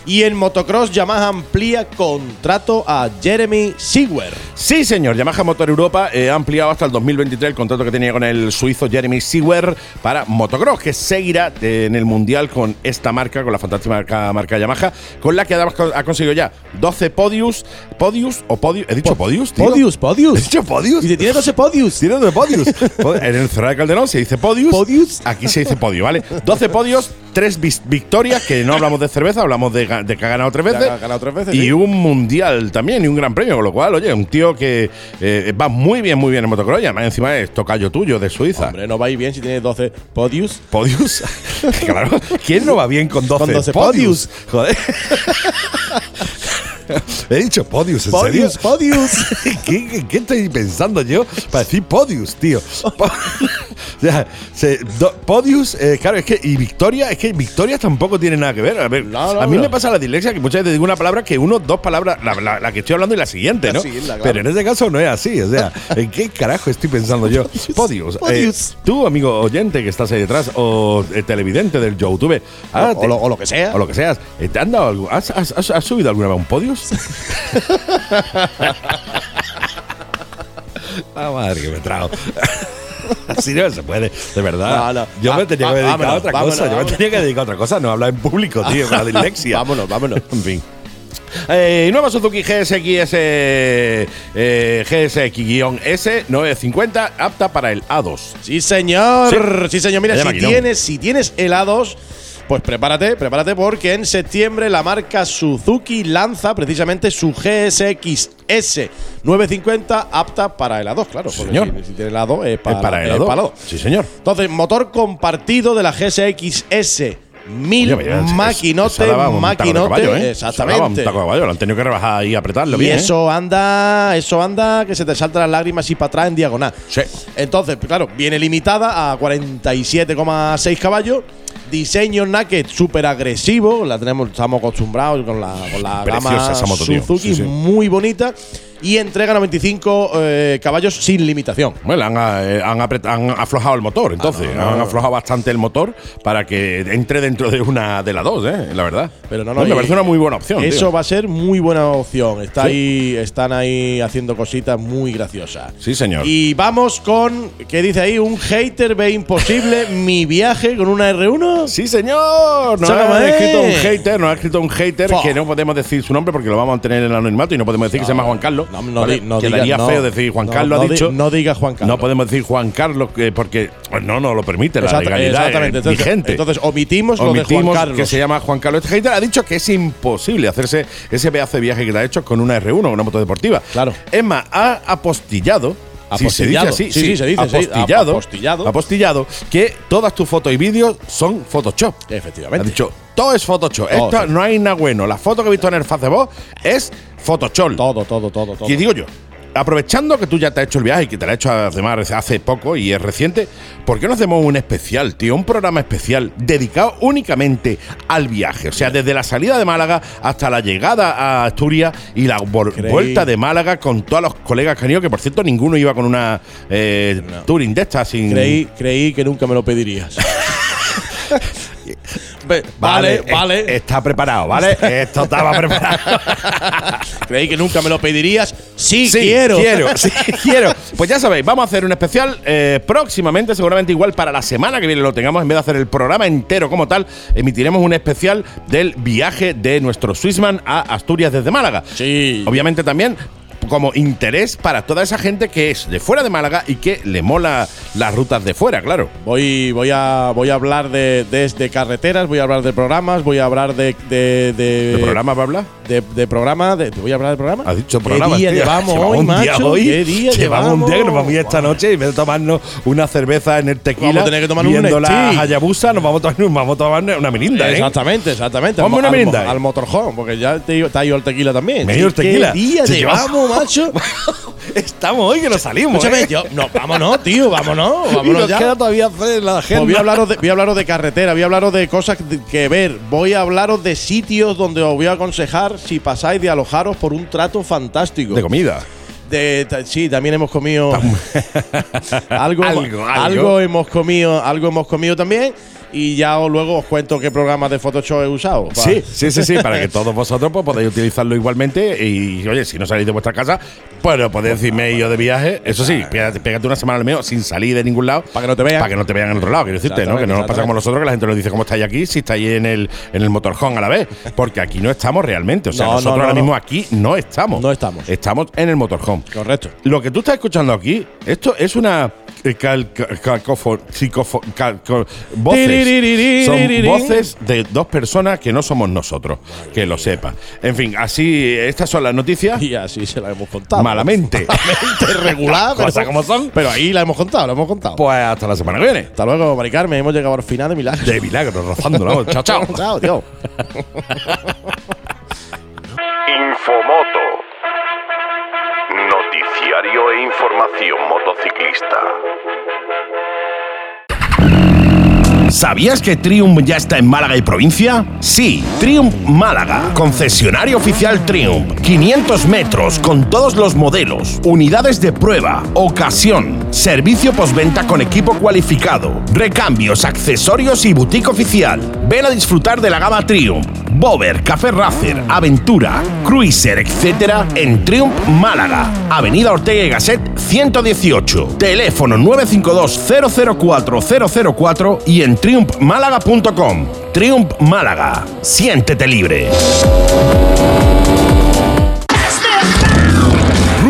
Y en motocross, Yamaha amplía contrato a Jeremy Seawer. Sí, señor. Yamaha Motor Europa eh, ha ampliado hasta el 2023 el contrato que tenía con el suizo Jeremy Seawer para motocross, que seguirá en el mundial con esta marca, con la fantástica marca, marca Yamaha, con la que ha conseguido ya 12 podios. ¿Podios o podios? ¿He dicho podios, tío? Podius, <laughs> ¿He Podius. dicho podios? Y te tiene 12 Podius. Tiene 12 podios. <laughs> en el Cerrado de Calderón se dice podios. Podius. Aquí se dice podio, ¿vale? 12 podios, 3 victorias, que no hablamos de cerveza, hablamos de, de que ha ganado tres veces. Ha ganado tres veces, Y sí. un mundial también, y un gran premio, con lo cual, oye, un tío que eh, va muy bien, muy bien en motocross, y además encima es tocayo tuyo de Suiza. Hombre, no va a ir bien si tiene 12 Podius. Podius. <laughs> claro. ¿Quién no va bien con 12, Con 12 podios? Joder. <laughs> He dicho podius, ¿en Podius, serio? Podius. <laughs> ¿Qué, estoy pensando yo para decir podius, tío? <laughs> Se- do- Podius, eh, claro, es que. Y Victoria, es que Victoria tampoco tiene nada que ver. A, ver, No, no, a mí no. me pasa la dislexia que muchas veces digo una palabra que uno, dos palabras, la, la- la que estoy hablando y la siguiente, La ¿no? siguiente, claro. Pero en este caso no es así. O sea, <laughs> ¿en qué carajo estoy pensando yo? Podius. eh, Podius. tú, amigo oyente que estás ahí detrás, o eh, televidente del YouTube, ah, o, te- lo, o lo que sea. o lo que seas, ¿te han dado algo? ¿Has, has- has- has subido alguna vez un Podius? Ah, <laughs> madre que me trago. Así <laughs> no se puede, de verdad. No, no. Yo me Ah, tenía que dedicar a otra vámonos, cosa. Yo me tenía que dedicar a otra cosa, no hablar en público, tío, con la <laughs> dislexia. Vámonos, vámonos. En fin. Eh, nueva Suzuki GSX eh, GSX-S 950 apta para el A2. Sí, señor. Sí, señor. Mira, si tienes, si tienes helados, pues prepárate, prepárate porque en septiembre la marca Suzuki lanza precisamente su GSX S 950 apta para helados, claro. señor. Si, si tiene helado es para, Es para el es A2. para helado. Sí, señor. Entonces, motor compartido de la GSX S 1000 Oye, vaya, es- maquinote, esa daba un taco de maquinote, caballo, ¿eh? Exactamente. Taco de caballo, lo han tenido que rebajar y apretarlo Y bien. ¿eh? eso anda, eso anda que se te saltan las lágrimas y para atrás en diagonal. Sí. Entonces, pues claro, viene limitada a 47,6 caballos. Diseño naked súper agresivo. La tenemos, estamos acostumbrados con la, con la gama moto. Suzuki, Sí, sí. muy bonita. Y entrega 95 eh, caballos sin limitación. Bueno, han, eh, han aflojado el motor, entonces. Ah, no, no, han no. aflojado bastante el motor para que entre dentro de una de las dos, ¿eh? La verdad. Pero no, no, me parece una muy buena opción. Eso tío. va a ser muy buena opción. Está Sí. ahí, están ahí haciendo cositas muy graciosas. Sí, señor. Y vamos con, ¿qué dice ahí? Un hater ve imposible mi viaje con una R1. Sí, señor. Nos ha escrito un hater, nos ha escrito un hater Fua. que no podemos decir su nombre porque lo vamos a mantener en el anonimato y no podemos decir que se llama Juan Carlos. No, no, ¿vale? no Quedaría diga- feo decir Juan Carlos no ha di- dicho. no diga Juan Carlos. No podemos decir Juan Carlos que- porque pues, no nos lo permite la legalidad exactamente. eh, Entonces, vigente. entonces omitimos, lo de Omitimos Juan Carlos. que se llama Juan Carlos. Este hater ha dicho que es imposible hacerse ese pedazo de viaje que te ha hecho con una R1, una moto deportiva. Claro. Es más, ha apostillado. Si se dice así, Sí, sí, se dice, apostillado, Apostillado. apostillado, que todas tus fotos y vídeos son Photoshop. Ha Efectivamente. dicho, todo es Photoshop. Todo, Esto sí. no hay nada bueno. La foto que he visto en el Facebook es Photoshop. Todo, todo, todo, todo. Y digo yo, aprovechando que tú ya te has hecho el viaje y que te lo has hecho además hace poco y es reciente, ¿por qué no hacemos un especial, tío? Un programa especial dedicado únicamente al viaje. O sea, desde la salida de Málaga hasta la llegada a Asturias y la vuelta de Málaga con todos los colegas que han ido, que por cierto ninguno iba con una eh, Touring de estas sin. Creí, creí que nunca me lo pedirías. <laughs> Vale, vale. Está preparado, ¿vale? Esto estaba preparado. <laughs> creí que nunca me lo pedirías. Sí, Sí, quiero. Quiero, <laughs> sí, quiero. Pues ya sabéis, vamos a hacer un especial eh, próximamente, seguramente igual para la semana que viene lo tengamos, en vez de hacer el programa entero como tal, emitiremos un especial del viaje de nuestro Swissman a Asturias desde Málaga. Sí. Obviamente también como interés para toda esa gente que es de fuera de Málaga y que le mola las rutas de fuera, claro. Voy, voy, a, voy a hablar de, de, de carreteras, voy a hablar de programas, voy a hablar de. ¿De, de, ¿De programa para hablar? De, de programa, de, ¿te voy a hablar de programa? Has dicho ¿Qué programa. día tío. llevamos Llevamos hoy, un día macho? hoy. ¿Qué día llevamos? un día que nos vamos a ir llevamos? esta noche y en vez de tomarnos una cerveza en el tequila, Vamos a tener que tomar un viendo la Nestí. Hayabusa, nos vamos a tomar, vamos a tomar una mirinda, ¿eh? Exactamente, exactamente. Al mo- una al mo- merinda. Al, motorhome, porque ya te, te ha ido el tequila también. Me el Sí, tequila. ¿Qué día llevamos, <laughs> Estamos hoy que nos salimos. Escúchame, ¿eh? yo, no, vámonos, tío, vámonos, <laughs> Y vámonos nos ya. queda todavía hacer la Pues agenda. voy, a hablaros de, voy a hablaros de carretera, voy a hablaros de cosas que- ver, voy a hablaros de sitios donde os voy a aconsejar si pasáis de alojaros por un trato fantástico. de comida. De- sí, también hemos comido <laughs> algo, Algo, algo, algo. hemos comido, algo hemos comido también y ya os- luego os cuento qué programas de Photoshop he usado. Sí, sí, sí, sí, para que todos vosotros pues, podáis utilizarlo igualmente. Y oye, si no salís de vuestra casa, pues lo podéis decirme yo de viaje. Eso sí, pégate, pégate una semana al menos sin salir de ningún lado. Para que no te vean. Para que no te vean en otro lado, quiero decirte, ¿no? Que no nos pasa como nosotros, que la gente nos dice cómo estáis aquí, si estáis en el, en el motorhome a la vez. Porque aquí no estamos realmente. O sea, No, no, nosotros no, ahora mismo aquí no estamos. No estamos. Estamos en el motorhome. Correcto. Lo que tú estás escuchando aquí, esto es una cal- cal- voces. Son voces de dos personas que no somos nosotros, que lo sepa. En fin, así estas son las noticias. Y así se la hemos contado. Malamente. Malamente, regular, pero, Cosas como son. pero ahí la hemos contado, la hemos contado. Pues hasta la semana que viene. Hasta luego, Mari Carmen. Hemos llegado al final de milagro. De milagro, rozando, ¿no? Chao, chao. <laughs> chao, tío. Infomoto. Noticiario e información motociclista. ¿Sabías que Triumph ya está en Málaga y provincia? Sí, Triumph Málaga, concesionario oficial Triumph, 500 metros con todos los modelos, unidades de prueba, ocasión, servicio postventa con equipo cualificado, recambios, accesorios y boutique oficial. Ven a disfrutar de la gama Triumph, Bover, Café Racer, Aventura, Cruiser, etc. en Triumph Málaga, Avenida Ortega y Gasset 118, teléfono 952 004 004 y en triumphmálaga.com. Triumph Málaga. Siéntete libre.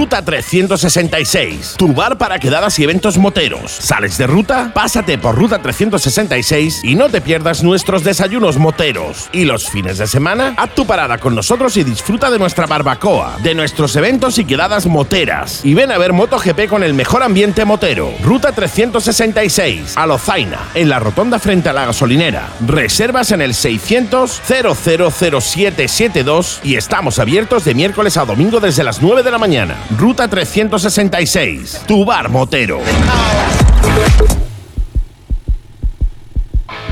Ruta 366, tu bar para quedadas y eventos moteros. ¿Sales de ruta? Pásate por Ruta 366 y no te pierdas nuestros desayunos moteros. Y los fines de semana, haz tu parada con nosotros y disfruta de nuestra barbacoa, de nuestros eventos y quedadas moteras. Y ven a ver MotoGP con el mejor ambiente motero. Ruta 366, a Lozaina, en la rotonda frente a la gasolinera. Reservas en el 600 000772 y estamos abiertos de miércoles a domingo desde las 9 de la mañana. Ruta 366, tu bar motero.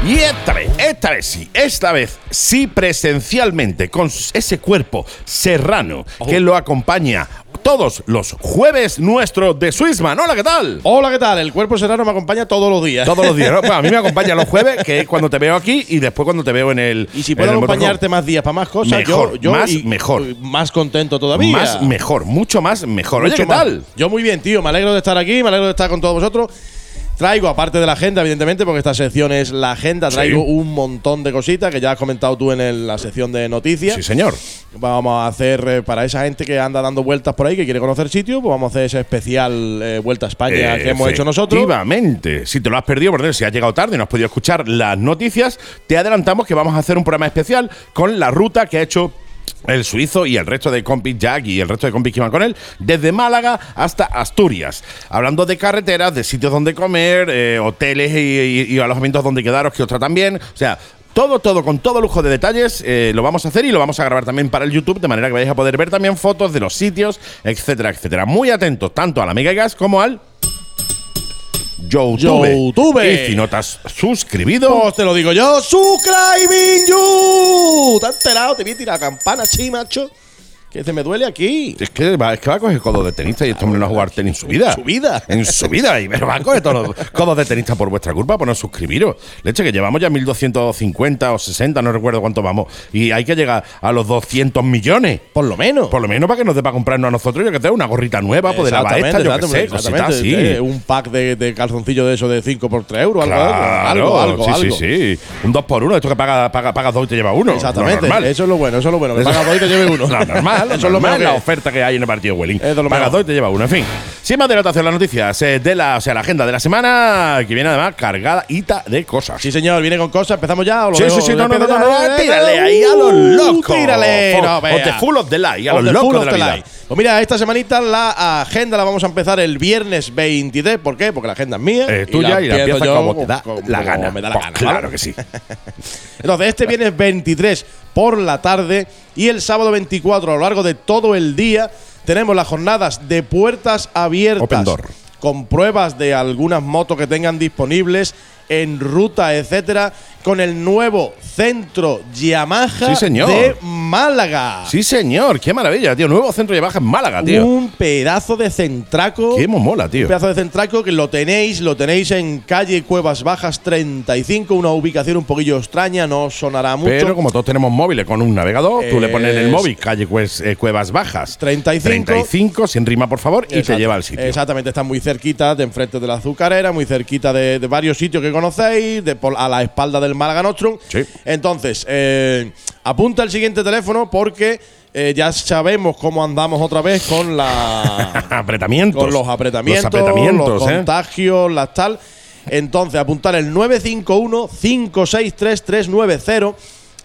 Y esta vez, esta vez sí, esta vez sí presencialmente, con ese cuerpo serrano que lo acompaña todos los jueves nuestro de Swissman. Hola, ¿qué tal? Hola, ¿qué tal? El cuerpo serrano me acompaña todos los días. Todos los días. ¿no? Bueno, <laughs> a mí me acompaña los jueves, que es cuando te veo aquí, y después cuando te veo en el. Y si puedo motorhome. acompañarte más días para más cosas, Mejor, yo, yo más y- mejor. Más contento todavía. Más mejor, mucho más mejor. Oye, Mucho ¿qué más. tal? Yo muy bien, tío. Me alegro de estar aquí, me alegro de estar con todos vosotros. Traigo, aparte de la agenda, evidentemente, porque esta sección es la agenda, traigo Sí. un montón de cositas que ya has comentado tú en el- la sección de noticias. Sí, señor. Vamos a hacer, eh, para esa gente que anda dando vueltas por ahí, que quiere conocer sitios, pues vamos a hacer ese especial eh, Vuelta a España que hemos hecho nosotros. Efectivamente. Si te lo has perdido, si has llegado tarde y no has podido escuchar las noticias, te adelantamos que vamos a hacer un programa especial con la ruta que ha hecho el suizo y el resto de compis Jack y el resto de compis que iban con él, desde Málaga hasta Asturias. Hablando de carreteras, de sitios donde comer, eh, hoteles y, y- alojamientos donde quedaros, que otra también. O sea, todo, todo, con todo lujo de detalles, eh, lo vamos a hacer y lo vamos a grabar también para el YouTube, de manera que vais a poder ver también fotos de los sitios, etcétera, etcétera. Muy atentos tanto a la Gas como al YouTube. YouTube. Y si no te has suscribido, Pues te lo digo yo, subscribing you. ¿Te has enterado? Te a tirar campana, chi, macho. Que se me duele aquí. es que, va, es que va a coger codos de tenista y este hombre no va a jugar tenis en su vida. En su vida. En su vida. Y pero va a coger todos los codos de tenista por vuestra culpa, por no suscribiros. Leche, que llevamos ya 1250 o 60, no recuerdo cuánto vamos. Y hay que llegar a los 200 millones. Por lo menos. Por lo menos para que nos dé para comprarnos a nosotros, yo que tengo una gorrita nueva, poder lavar esta, yo que sé, cositas así. eh, Un pack de, de calzoncillo de eso de 5 por 3 euros, algo, Claro, algo, algo, sí, algo. sí, sí. Un 2 por 1 esto que pagas paga, pagas dos y te lleva uno. Exactamente, eso es lo bueno, eso es lo bueno. Que pagas dos y te lleve uno. <laughs> normal, eso es lo normal, mejor la que- oferta que hay en el partido de Welling. Es de lo Pagas dos y te lleva uno. En fin, sin más dilatación, las noticias eh, de la, o sea, la agenda de la semana, que viene además cargada de cosas. Sí, señor, viene con cosas, empezamos ya. ¿O lo Sí, sí, sí, no, no, no, no, tírale ahí a los uh, locos. Tírale, no, the full of the light, a los locos de la. Pues mira, esta semanita la agenda la vamos a empezar el viernes 23. ¿Por qué? Porque la agenda es mía. Es tuya y la empiezas como te da la gana. me da la Pues gana, claro que sí. <laughs> Entonces, este viernes 23 por la tarde y el sábado 24 a lo largo de todo el día tenemos las jornadas de puertas abiertas. Open door. Con pruebas de algunas motos que tengan disponibles en ruta, etcétera, con el nuevo centro Yamaha Sí, señor. de Málaga. Sí, señor, qué maravilla, tío. Nuevo centro de baja en Málaga, tío. Un pedazo de centraco. Qué mola, tío. Un pedazo de centraco que lo tenéis, lo tenéis en calle Cuevas Bajas 35, una ubicación un poquillo extraña, no sonará mucho. Pero como todos tenemos móviles con un navegador, tú le pones en el móvil calle eh, Cuevas Bajas 35. 35, sin rima, por favor, y te lleva al sitio. Exactamente, está muy cerquita de enfrente de la azucarera, muy cerquita de, de varios sitios que conocéis, de por- a la espalda del Málaga Nostrum. Sí. Entonces, eh, apunta el siguiente teléfono porque eh, ya sabemos cómo andamos otra vez con la <laughs> apretamientos. con los apretamientos, Los apretamientos, los ¿eh? contagios, las tal. Entonces, apuntar el 951-563-390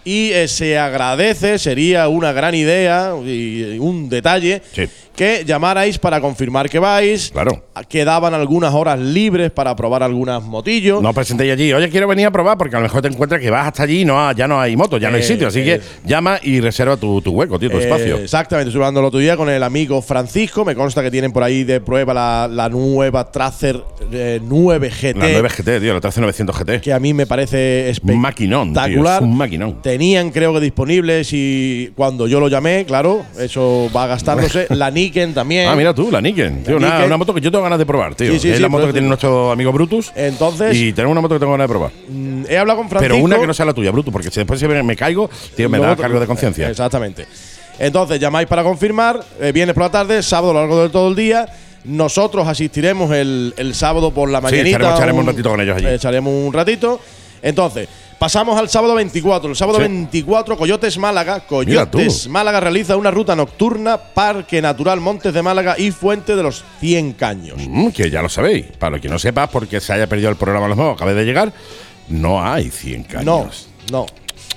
y eh, se agradece, sería una gran idea y un detalle Sí. Que llamarais para confirmar que vais. Claro. Quedaban algunas horas libres para probar algunas motillos. No presentéis allí. Oye, quiero venir a probar porque a lo mejor te encuentras que vas hasta allí y no, ha- ya no hay moto, ya no hay Eh, sitio. Así eh. que llama y reserva tu, tu hueco, tío, tu Eh, espacio. Exactamente, estuve hablando el otro día con el amigo Francisco. Me consta que tienen por ahí de prueba la, la nueva Tracer eh, 9 GT. La 9 GT, tío, la 13900 GT. que a mí me parece Un maquinón, tío, espectacular. es un maquinón. Tenían, creo que disponibles y cuando yo lo llamé, claro, eso va gastándose. la <laughs> Niken también. Ah, mira tú, la Niken. Tío, La una, Niken. una moto que yo tengo ganas de probar, tío. Sí, sí, es sí, la moto por que tiene nuestro amigo Brutus. Entonces, y tenemos una moto que tengo ganas de probar. mm, he hablado con Francisco. Pero una que no sea la tuya, Brutus, porque si después se me, me caigo, tío, me da cargo de conciencia. Exactamente. Entonces, llamáis para confirmar, eh, vienes por la tarde, sábado a lo largo de todo el día. Nosotros asistiremos el, el sábado por la Sí, mañanita. echaremos- echaremos un ratito con ellos allí. Echaremos un ratito. Entonces, pasamos al sábado 24. El sábado Sí. 24, Coyotes Málaga. Coyotes Málaga realiza una ruta nocturna, Parque Natural Montes de Málaga y Fuente de los 100 Caños. Mm, que ya lo sabéis. Para los que no sepas, porque se haya perdido el programa a lo mejor, acabe de llegar, no hay 100 No, caños. no.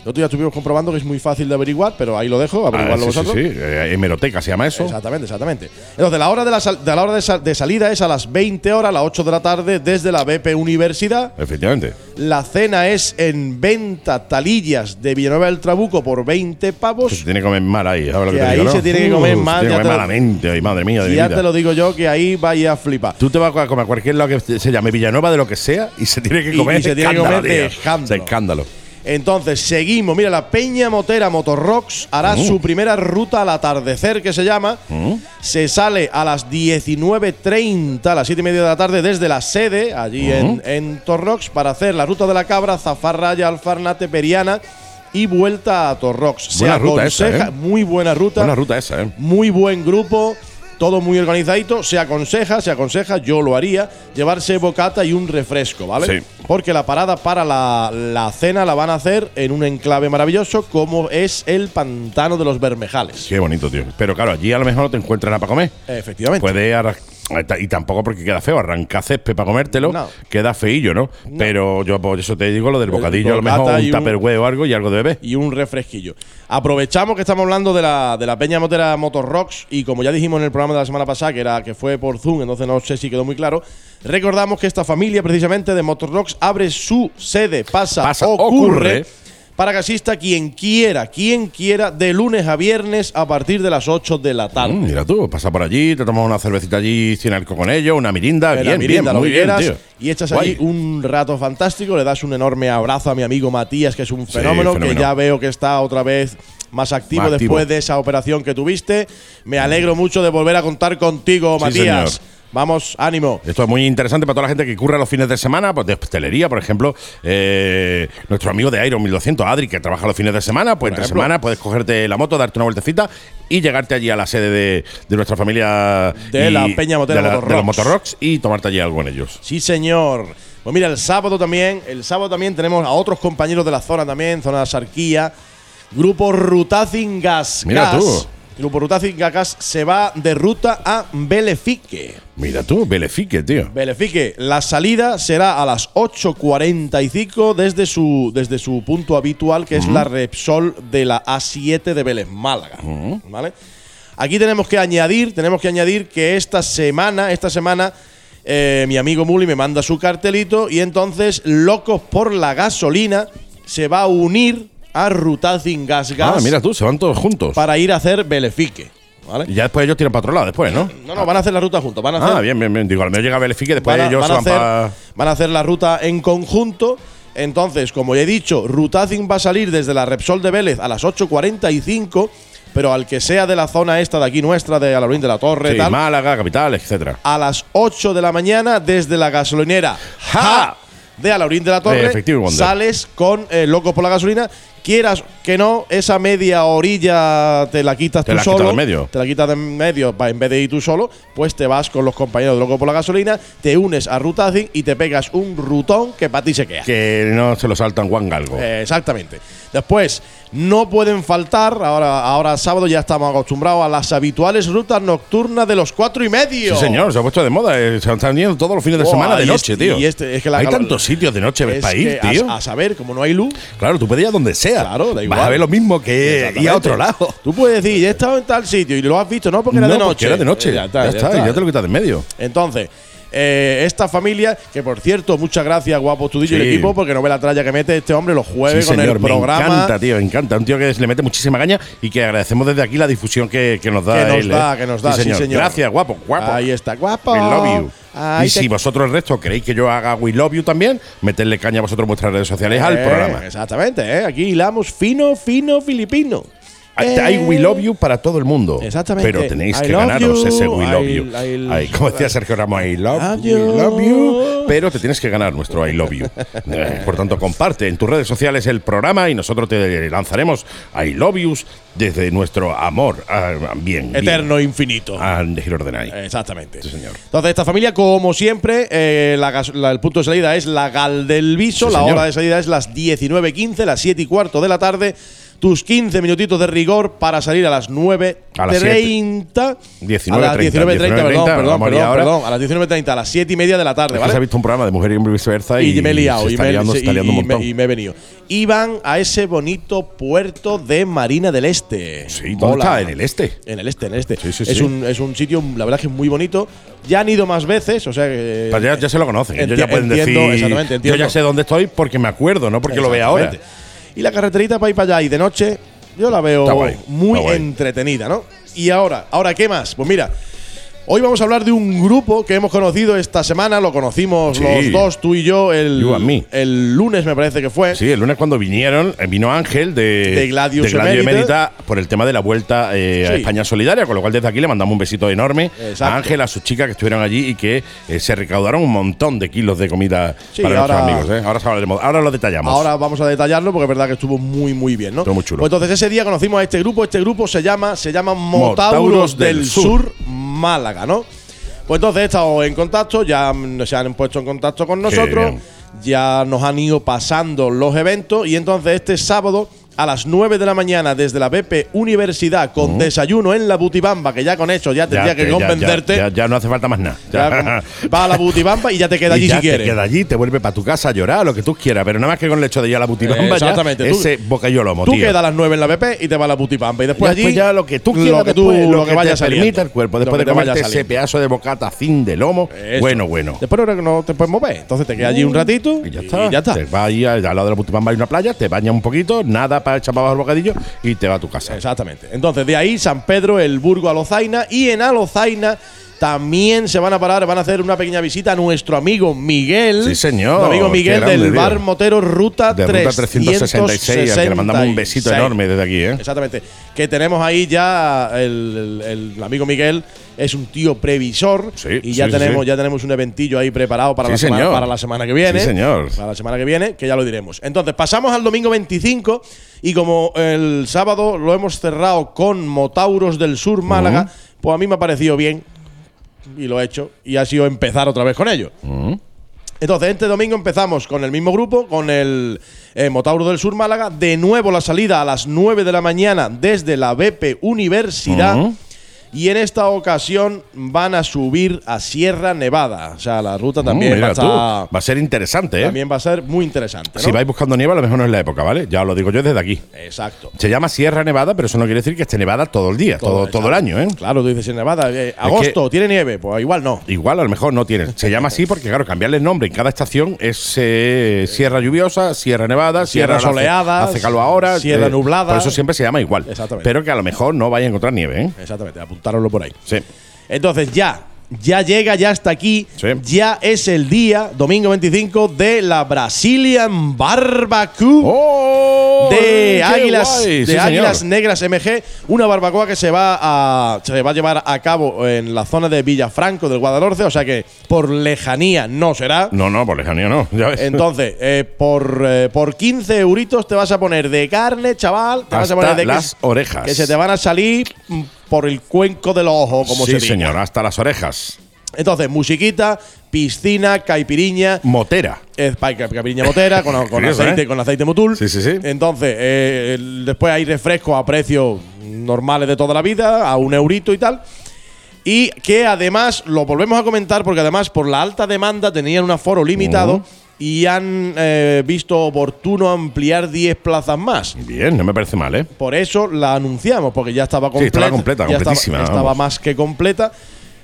Nosotros ya estuvimos comprobando que es muy fácil de averiguar, pero ahí lo dejo, Ah, averiguarlo sí, sí, vosotros. sí. Eh, hemeroteca se llama eso. Exactamente, exactamente. Entonces, la hora de la, sal- de la, hora de, sal- de salida es a las 20 horas, a las 8 de la tarde, desde la BP Universidad. Efectivamente. La cena es en venta talillas de Villanueva del Trabuco por 20 Que pavos. se tiene que comer mal ahí. ¿sabes lo Que te ahí se tiene que comer Uh, mal, Se tiene que comer malamente. Ay, madre mía, de ya vida. te lo digo yo que ahí vaya a flipar. Tú te vas a comer a cualquier lado que se llame Villanueva de lo que sea y se tiene que comer y se tiene que comer de tío. escándalo. De escándalo. Entonces, seguimos. Mira, la Peña Motera Motorrocks hará su primera ruta al atardecer, que se llama. Se sale a las 19.30, a las 7 y media de la tarde, desde la sede, allí en, en Torrox, para hacer la ruta de la cabra, Zafarraya, Alfarnate, Periana y vuelta a Torrox. Se Buena ruta esa, aconseja- ¿eh? Muy buena ruta. Buena ruta esa, ¿eh? Muy buen grupo, todo muy organizadito. Se aconseja, se aconseja, yo lo haría, llevarse bocata y un refresco, ¿vale? Sí. Porque la parada para la, la cena la van a hacer en un enclave maravilloso como es el Pantano de los Bermejales. Qué bonito, tío. Pero claro, allí a lo mejor no te encuentras nada para comer. Efectivamente. Puede arras- y tampoco porque queda feo, arrancar césped para comértelo, No. queda feillo, ¿no? Pero yo por eso te digo lo del bocadillo, a lo mejor un un- tupperware o algo y algo de bebé. y un refresquillo. Aprovechamos que estamos hablando de la, de la Peña Motera Motor Rocks y como ya dijimos en el programa de la semana pasada, que era que fue por Zoom, entonces no sé si quedó muy claro, recordamos que esta familia precisamente de Motor Rocks abre su sede, pasa, Pasa, ocurre, ocurre. Para que asista quien quiera, quien quiera, de lunes a viernes a partir de las 8 de la tarde. Mm, mira tú, pasa por allí, te tomas una cervecita allí sin alcohol con ello, una mirinda, bien, mirinda, bien, muy bien, tío. y echas Guay. allí un rato fantástico, le das un enorme abrazo a mi amigo Matías, que es un Sí, fenómeno, que ya veo que está otra vez más activo Más activo. después de esa operación que tuviste. Me alegro mucho de volver a contar contigo, Sí, Matías. señor. Vamos, ánimo. Esto es muy interesante para toda la gente que curra los fines de semana, pues de hostelería, por ejemplo. eh, nuestro amigo de Iron 1200, Adri, que trabaja los fines de semana, pues entre ejemplo. semana puedes cogerte la moto, darte una vueltecita y llegarte allí a la sede de, de nuestra familia. De y- la Peña Motera de, la- Motor de los Rocks. Motorrocks y tomarte allí algo en ellos. Sí, señor. Pues mira, el sábado también, el sábado también tenemos a otros compañeros de la zona también, zona de Sarquía. Grupo Rutazing Gas. Mira Gas. tú. Grupo Rutazing Gas se va de ruta a Belefique. Mira tú, Belefique, tío. Belefique, la salida será a las 8.45 desde su, desde su punto habitual, que es la Repsol de la A7 de Vélez Málaga. ¿Vale? Aquí tenemos que añadir, tenemos que añadir que esta semana, esta semana, eh, mi amigo Muli me manda su cartelito y entonces Locos por la Gasolina se va a unir a Rutazing Gas Gas Ah, mira tú, se van todos juntos. para ir a hacer Belefique. ¿Vale? Y ya después ellos tiran para otro lado, después, ¿no? No, no, van a hacer la ruta juntos. Van a hacer Ah, bien, bien, bien. Digo, al menos llega Belefique, después van a, ellos van se van hacer, para. van a hacer la ruta en conjunto. Entonces, como ya he dicho, Rutazing va a salir desde la Repsol de Vélez a las 8.45, pero al que sea de la zona esta de aquí nuestra, de Alaurín de la Torre, Sí, tal, Málaga, capital, etcétera. a las 8 de la mañana desde la gasolinera Ja de Alaurín de la Torre, Efectivo sales con eh, Locos por la Gasolina. Quieras que no, esa media orilla te la quitas Te tú la quitas solo. de en medio. Te la quitas de en medio en vez de ir tú solo, pues te vas con los compañeros de Loco por la Gasolina, te unes a Rutazing y te pegas un rutón que para ti se queda. Que no se lo saltan Juan Galgo. Eh, exactamente. Después, no pueden faltar, ahora, ahora sábado ya estamos acostumbrados a las habituales rutas nocturnas de los cuatro y medio. Sí, señor, se ha puesto de moda. eh, Se están yendo todos los fines de Buah, semana de y noche, este- tío. y este- es que la Hay tantos sitios de noche Es que ir, a- tío. A, saber, como no hay luz. Claro, tú puedes ir a donde sea. Claro, da igual. Vas a ver lo mismo que ir a otro lado. Tú puedes decir, he estado en tal sitio y lo has visto, no porque era de porque noche. Era de noche. Eh, ya está, ya, te lo quitas de en medio. Entonces, eh, esta familia, que por cierto, muchas gracias, guapo Tudillo y el equipo, porque no ve la tralla que mete este hombre los jueves Sí, con señor, el programa. Me encanta, tío, me encanta. Un tío que le mete muchísima caña y que agradecemos desde aquí la difusión que, que nos da. Que nos él, da, ¿eh? que nos da, sí, señor. Gracias, guapo, guapo. Ahí está, guapo. We love you. Y si vosotros el resto queréis que yo haga We Love You también, meterle caña a vosotros en vuestras redes sociales al Eh, programa. Exactamente, ¿eh? aquí hilamos fino, fino, filipino. Hay Eh, We Love You para todo el mundo. Exactamente. Pero tenéis I que ganaros you, ese We Love I- You. I- Ay, como decía Sergio Ramos, I love, you. love you. Pero te tienes que ganar nuestro I Love You. <laughs> Eh, Por tanto, comparte en tus redes sociales el programa y nosotros te lanzaremos I Love Yous desde nuestro amor. ah, bien. bien, Eterno, infinito. A. Exactamente. Sí, señor. Entonces, esta familia, como siempre, eh, la la- el punto de salida es la Gal del Viso, Sí, la señor. hora de salida es las 19.15, las 7 y cuarto de la tarde. Tus 15 minutitos de rigor para salir a las 9.30. A las 19.30. 19:30, A las 19.30, perdón, 19:30, perdón, perdón, ahora. perdón. A las 19.30, a las 7 y media de la tarde, Es que Se ha ¿vale? visto un programa de mujer y hombre viceversa y, Y, me he liado, y me, liando, y- y me- me he venido. Iban a ese bonito puerto de Marina del Este. Sí, ¿dónde Mola. está? En el este. En el este, en el este. Sí, sí, es, sí. Un, es un sitio, la verdad, que es muy bonito. Ya han ido más veces, o sea que. Pues ya, ya se lo conocen. Ellos ya pueden decir. Yo ya sé dónde estoy porque me acuerdo, no porque lo vea ahora. Y la carreterita para ir para allá y de noche, yo la veo guay, muy entretenida, ¿no? Y ahora, ¿ahora qué más? Pues mira. Hoy vamos a hablar de un grupo que hemos conocido esta semana, lo conocimos Sí. los dos, tú y yo, el, You and me. el lunes me parece que fue. Sí, el lunes cuando vinieron, eh, vino Ángel de, De Gladius Emérita Emérita por el tema de la vuelta eh, a. España Solidaria, con lo cual desde aquí le mandamos un besito enorme Exacto. a Ángel, a sus chicas que estuvieron allí y que eh, se recaudaron un montón de kilos de comida Sí, para ahora- nuestros amigos. ¿eh? Ahora, ahora lo detallamos. Ahora vamos a detallarlo porque es verdad que estuvo muy muy bien, ¿no? Estuvo muy chulo. Pues entonces ese día conocimos a este grupo, este grupo se llama se llama Motauros Motauros del del Sur. Sur Málaga, ¿no? Pues entonces he estado en contacto, ya se han puesto en contacto con nosotros, ya nos han ido pasando los eventos y entonces este sábado a las 9 de la mañana desde la BP Universidad con desayuno en la Butibamba, que ya con eso ya tendría que convencerte. Ya, ya- ya no hace falta más nada. <laughs> Va a la Butibamba y ya te queda allí ya si te quieres. queda allí, te vuelve para tu casa a llorar, lo que tú quieras, pero nada más que con el hecho de ir a la butibamba, Eh, exactamente, ese bocadillo lomo, Tú quedas a las 9 en la BP y te vas a la Butipampa. Y después allí. después ya lo que tú quieras, lo que, tú, después, lo que, vaya te permita el cuerpo, Lo después que de te vaya comerte ese pedazo de bocata fin de lomo, Eso. bueno, bueno. Después ahora que no te puedes mover. Entonces te quedas allí un ratito Y ya está. Y ya está. Te vas ahí al al lado de la Butibamba hay una playa, te bañas un poquito, nada para echar para el bocadillo y te vas a tu casa. Exactamente. Entonces de ahí San Pedro, el Burgo, Alozaina. Y en Alozaina también se van a parar, van a hacer una pequeña visita a nuestro amigo Miguel. Sí, señor. Nuestro amigo Miguel grande, del. Bar Motero Ruta, De ruta 366, al que le mandamos un besito 366. enorme desde aquí, ¿eh? Exactamente. Que tenemos ahí ya el, el- el amigo Miguel es un tío previsor Sí, y ya sí, tenemos sí. ya tenemos un eventillo ahí preparado para, la semana, para la semana que viene. Sí, señor. Para la semana que viene, que ya lo diremos. Entonces, pasamos al domingo 25 y como el sábado lo hemos cerrado con Motauros del Sur Málaga, pues a mí me ha parecido bien y lo he hecho y ha sido empezar otra vez con ello. Entonces, este domingo empezamos con el mismo grupo, con el eh, Motauro del Sur Málaga. De nuevo la salida a las 9 de la mañana desde la BP Universidad. Y en esta ocasión van a subir a Sierra Nevada. O sea, la ruta también, Mm, mira va, a tú, estar- va a ser interesante, ¿eh? también va a ser muy interesante. ¿no? Si vais buscando nieve, a lo mejor no es la época, ¿vale? Ya os lo digo yo desde aquí. Exacto. Se llama Sierra Nevada, pero eso no quiere decir que esté nevada todo el día, todo, todo el año, ¿eh? Claro, tú dices en Nevada. eh, agosto, ¿tiene nieve? Pues igual no. Igual a lo mejor no tiene. Se llama así porque, claro, cambiarle el nombre en cada estación es eh, Sierra Lluviosa, Sierra Nevada, Sierra Sierra, soleada, Hace, hace calor ahora. Sierra nublada. Por eso siempre se llama igual. Exactamente. Pero que a lo mejor no vaya a encontrar nieve, ¿eh? Exactamente, por ahí. Sí. Entonces ya, ya llega, ya está aquí. Sí. Ya es el día, domingo 25, de la Brazilian Barbecue. ¡Oh! de ¡Qué Águilas, guay! de Sí, Águilas señor. Negras MG, una barbacoa que se va a se va a llevar a cabo en la zona de Villafranco del Guadalhorce, o sea que por lejanía no será. No, no, por lejanía no. Ya ves. Entonces, eh, por, eh, por 15 euritos te vas a poner de carne, chaval. Te vas a Hasta poner de que- las orejas. Que se te van a salir mm, por el cuenco del ojo, como sí, se diga. señor, hasta las orejas. Entonces, musiquita, piscina, caipiriña, Motera. es caipiriña motera con, con Curioso, aceite, ¿eh? con aceite motul. Sí, sí, sí. Entonces, eh, el- después hay refrescos a precios normales de toda la vida, a un eurito y tal. Y que además, lo volvemos a comentar porque además por la alta demanda tenían un aforo limitado y han eh, visto oportuno ampliar 10 plazas más. Bien, no me parece mal, ¿eh? Por eso la anunciamos, porque ya estaba Sí, completa. estaba completa, ya completísima, Estaba, más que completa.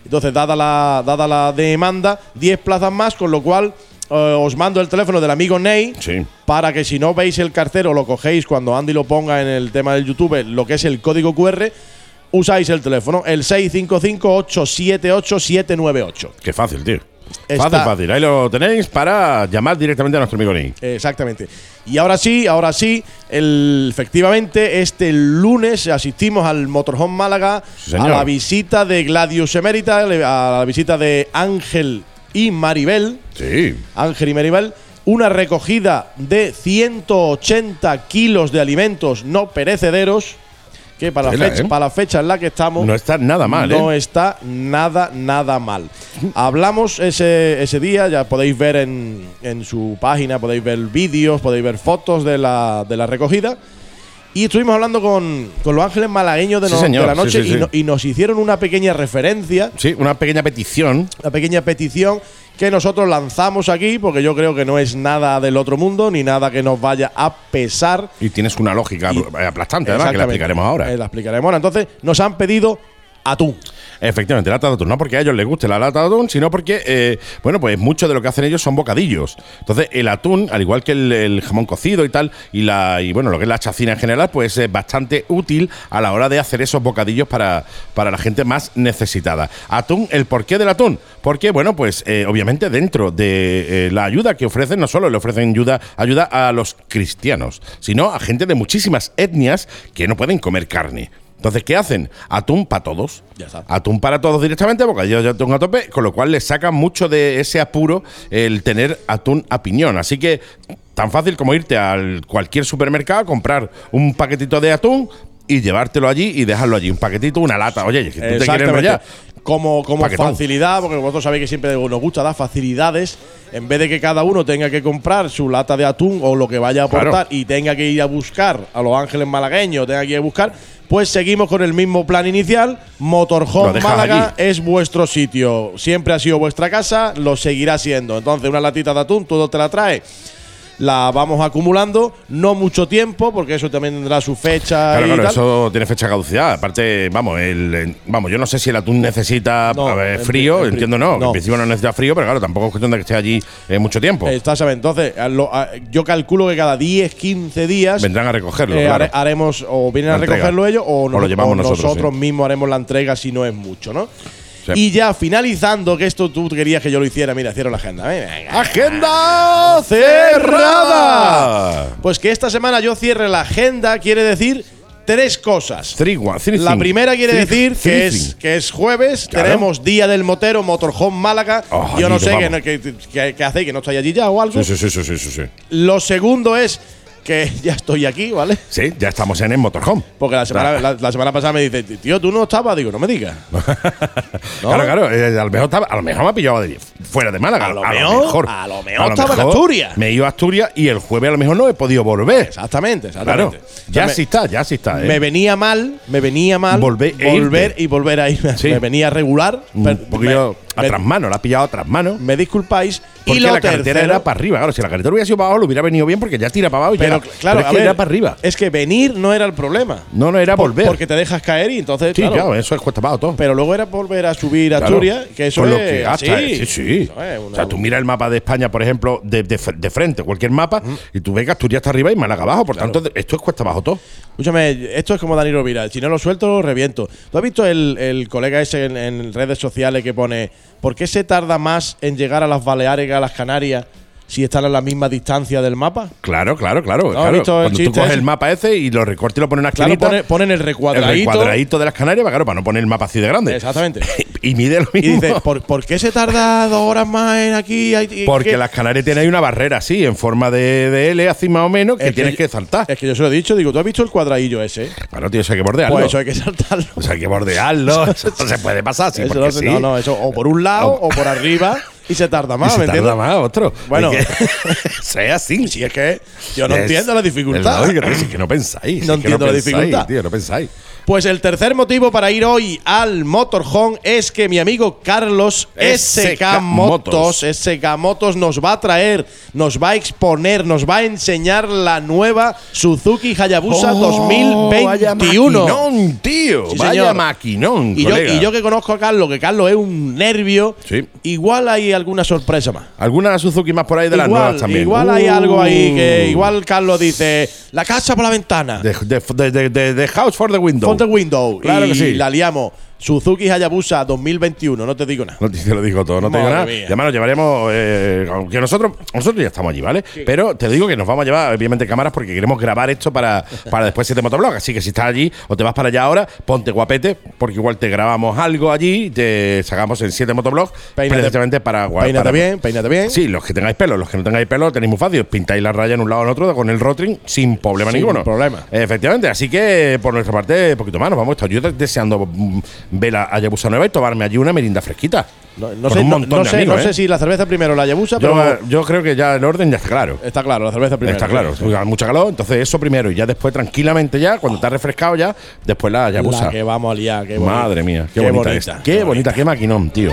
Entonces, dada la, dada la demanda, 10 plazas más, con lo cual eh, os mando el teléfono del amigo Ney Sí. para que si no veis el cartero, lo cogéis cuando Andy lo ponga en el tema del YouTube, lo que es el código QR, usáis el teléfono, el 655-878-798. Qué fácil, tío. Está- Fácil, fácil. Ahí lo tenéis para llamar directamente a nuestro amigo Ney. Exactamente. Y ahora sí, ahora sí, el- efectivamente, este lunes asistimos al Motorhome Málaga Sí, a la visita de Gladius Emérita, le- a la visita de Ángel y Maribel. Sí. Ángel y Maribel. Una recogida de 180 kilos de alimentos no perecederos. Que para, la fecha, ¿eh? para la fecha en la que estamos. No está nada mal, No ¿eh? está nada, nada mal. Hablamos ese, ese día, ya podéis ver en, en su página, podéis ver vídeos, podéis ver fotos de la, de la recogida. Y estuvimos hablando con, con los ángeles malagueños de, Sí, no- señor, de la noche sí, y, sí. no- y nos hicieron una pequeña referencia, Sí, una pequeña petición. una pequeña petición que nosotros lanzamos aquí, porque yo creo que no es nada del otro mundo, ni nada que nos vaya a pesar. Y tienes una lógica Y- aplastante, además, que la explicaremos ahora. Eh, la explicaremos ahora. Entonces, nos han pedido atún. Efectivamente, lata de atún. No porque a ellos les guste la lata de atún, sino porque, eh, bueno, pues mucho de lo que hacen ellos son bocadillos. Entonces, el atún, al igual que el, jamón cocido y tal, y la y bueno, lo que es la chacina en general, pues es bastante útil a la hora de hacer esos bocadillos para, para la gente más necesitada. Atún, ¿el porqué del atún? Porque, bueno, pues eh, obviamente dentro de eh, la ayuda que ofrecen, no solo le ofrecen ayuda, ayuda a los cristianos, sino a gente de muchísimas etnias que no pueden comer carne. Entonces, ¿qué hacen? Atún para todos. Ya está. Atún para todos directamente, bocadillo de atún a tope, con lo cual le saca mucho de ese apuro el tener atún a piñón. Así que tan fácil como irte a cualquier supermercado, comprar un paquetito de atún y llevártelo allí y dejarlo allí. Un paquetito, una lata. Oye, que tú te quieres enrollar. Como, como Paquetón. facilidad, porque vosotros sabéis que siempre nos gusta dar facilidades, en vez de que cada uno tenga que comprar su lata de atún o lo que vaya a aportar Claro. y tenga que ir a buscar a los ángeles malagueños, tenga que ir a buscar, pues seguimos con el mismo plan inicial. Motorhome Málaga allí. es vuestro sitio. Siempre ha sido vuestra casa, lo seguirá siendo. Entonces, una latita de atún, todo te la trae. La vamos acumulando, no mucho tiempo, porque eso también tendrá su fecha. Claro, y claro, tal. eso tiene fecha de caducidad. Aparte, vamos, el, el- vamos, yo no sé si el atún necesita No, a ver, en frío, entiendo no, no. En principio no necesita frío, pero claro, tampoco es cuestión de que esté allí eh, mucho tiempo. Exactamente. Entonces, a lo- a- yo calculo que cada 10, 15 días Vendrán a recogerlo. eh, claro. haremos o vienen La a recogerlo entrega. ellos o, O nos- lo llevamos o nosotros, sí. mismos haremos la entrega si no es mucho, ¿no? Sí. Y ya finalizando, que esto tú querías que yo lo hiciera, mira, cierro la agenda. Venga. ¡Agenda cerrada! Pues que esta semana yo cierre la agenda quiere decir tres cosas. Three, one, three La primera quiere Three- decir que es, que es jueves, Claro. tenemos Día del Motero, Motorhome Málaga. Oh, yo no sé qué, qué, qué- qué hacéis, que no estáis allí ya o algo. Sí, sí, sí, sí, sí, sí. Lo segundo es que <laughs> ya estoy aquí, ¿vale? Sí, ya estamos en el motorhome. Porque la semana, la, la semana pasada me dice, tío, tú no estabas. Digo, no me digas. ¿No? <laughs> Claro, claro. eh, a, lo mejor estaba- a lo mejor me ha pillado de- fuera de Málaga. A lo mejor- a lo mejor estaba en Asturias. Me he ido a Asturias y el jueves a lo mejor no he podido volver. Exactamente, Claro. exactamente. Ya O sea, sí está, ya sí está. me, ¿eh? me venía mal, me venía mal Volver e volver irte. y volver a ir. Sí. Me venía regular. Un pero poquillo a trasmano, la ha pillado a trasmano. me disculpáis. Porque y lo la carretera tercero, era para arriba. Claro, si la carretera hubiera sido para abajo, lo hubiera venido bien porque ya tira para abajo y pero claro, es a que ver, era para arriba. Es que venir no era el problema. No, no era Por- volver. Porque te dejas caer y entonces. sí, claro, claro, eso es cuesta abajo todo. Pero luego era volver a subir a Claro. Asturias, que eso es. lo que eh, sí, sí. Es o sea, tú miras el mapa de España, por ejemplo, de, de fr- de frente, cualquier mapa, y tú ves que Asturias está arriba y Málaga abajo. Por tanto, esto es cuesta abajo todo. Escúchame, esto es como Dani Rovira. Si no lo suelto, lo reviento. ¿Tú has visto el, el colega ese en, en redes sociales que pone ¿Por qué se tarda más en llegar a las Baleares que a las Canarias si están a la misma distancia del mapa. Claro, claro, claro. ¿has claro. Cuando tú coges ese? el mapa ese y lo recortes y lo pones en una Claro, esquinita, pone- ponen el el recuadradito. recuadradito de las Canarias, claro, para no poner el mapa así de grande. Exactamente. <laughs> y mide lo Y mismo. dices, ¿por, por qué se tarda dos horas más en aquí? Y- y- Porque que- las Canarias tienen ahí una barrera así, en forma de, de L, así más o menos, que Es que tienes yo- que saltar. Es que yo se lo he dicho, digo, ¿tú has visto el cuadradillo ese? Claro, tío, eso hay que bordearlo. Pues eso hay que saltarlo. Eso hay que bordearlo. <laughs> eso se puede pasar, sí, Eso no, sí. no, no, eso o por un lado o por arriba <laughs> y se tarda Y más, se ¿me tarda entiendes? más, otro. Bueno. Que- <laughs> sea así. Si es que yo no Es- entiendo la es dificultad. lógico, es que no pensáis. No entiendo la pensáis, dificultad. Tío, no pensáis. Pues el tercer motivo para ir hoy al Motorhome es que mi amigo Carlos SK Motos, SK Motos nos va a traer, nos va a exponer, nos va a enseñar la nueva Suzuki Hayabusa Oh, Vaya 2021. maquinón, tío. Sí, vaya señor. maquinón, Y yo, y yo que conozco a Carlos, que Carlos es un nervio, Sí. igual hay alguna sorpresa más. ¿Alguna Suzuki más por ahí de las igual, nuevas también? igual hay algo ahí que Uh. igual Carlos dice, la casa por la ventana. De, de, de, de- de House for the Window. Front the window. Claro y que sí. la liamos. Suzuki Hayabusa 2021, no te digo nada. No te, te lo digo todo, no te digo Madre nada. mía. Y además nos llevaremos. Eh, aunque nosotros nosotros ya estamos allí, ¿vale? Pero te digo que nos vamos a llevar, obviamente, cámaras porque queremos grabar esto para, para después siete motoblog. Así que si estás allí o te vas para allá ahora, ponte guapete, porque igual te grabamos algo allí, te sacamos en siete motoblog Peínate- precisamente para Peínate para- bien, peínate bien. Sí, los que tengáis pelo, los que no tengáis pelo, tenéis muy fácil. Pintáis la raya en un lado o en otro con el rotring sin problema Sin ninguno. problema. Efectivamente, así que por nuestra parte, poquito más, nos vamos a estar. Yo deseando mm, ver a Hayabusa nueva y tomarme allí una merinda fresquita. No, sé, un no, montón no de sé, amigos, no ¿eh? sé si la cerveza primero o la Hayabusa, Yo, pero yo creo que ya el orden ya está claro. está claro, la cerveza primero. Está claro, Sí. mucha calor, entonces eso primero y ya después tranquilamente ya, cuando has refrescado ya, después la Hayabusa. La que vamos a liar, qué bonita. Madre mía, qué, bonita, es. Qué, bonita, qué maquinón, tío.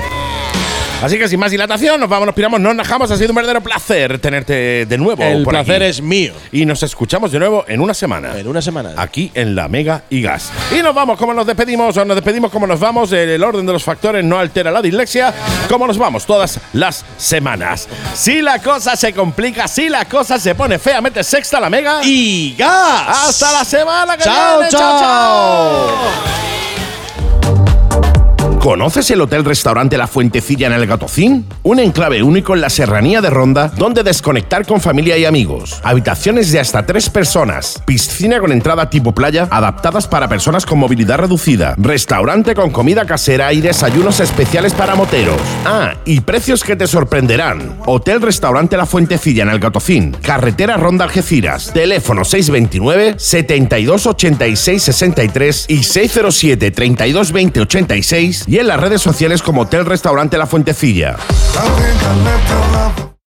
Así que sin más dilatación, nos vamos, nos piramos, nos najamos. Ha sido un verdadero placer tenerte de nuevo. El por placer aquí. es mío. Y nos escuchamos de nuevo en una semana. En una semana. Aquí en la Mega y Gas. Y nos vamos, como nos despedimos, o nos despedimos como nos vamos. El, orden de los factores no altera la dislexia. Como nos vamos todas las semanas. Si la cosa se complica, si la cosa se pone fea, mete sexta la Mega. Y gas. hasta la semana que Chao, viene. chao. ¿Conoces el Hotel Restaurante La Fuentecilla en el Gatocín? Un enclave único en la serranía de Ronda donde desconectar con familia y amigos. Habitaciones de hasta tres personas. Piscina con entrada tipo playa adaptadas para personas con movilidad reducida. Restaurante con comida casera y desayunos especiales para moteros. Ah, y precios que te sorprenderán. Hotel Restaurante La Fuentecilla en el Gatocín. Carretera Ronda Algeciras. Teléfono 629 72 86 63 y 607 32 20 86 y en las redes sociales como Hotel Restaurante La Fuentecilla.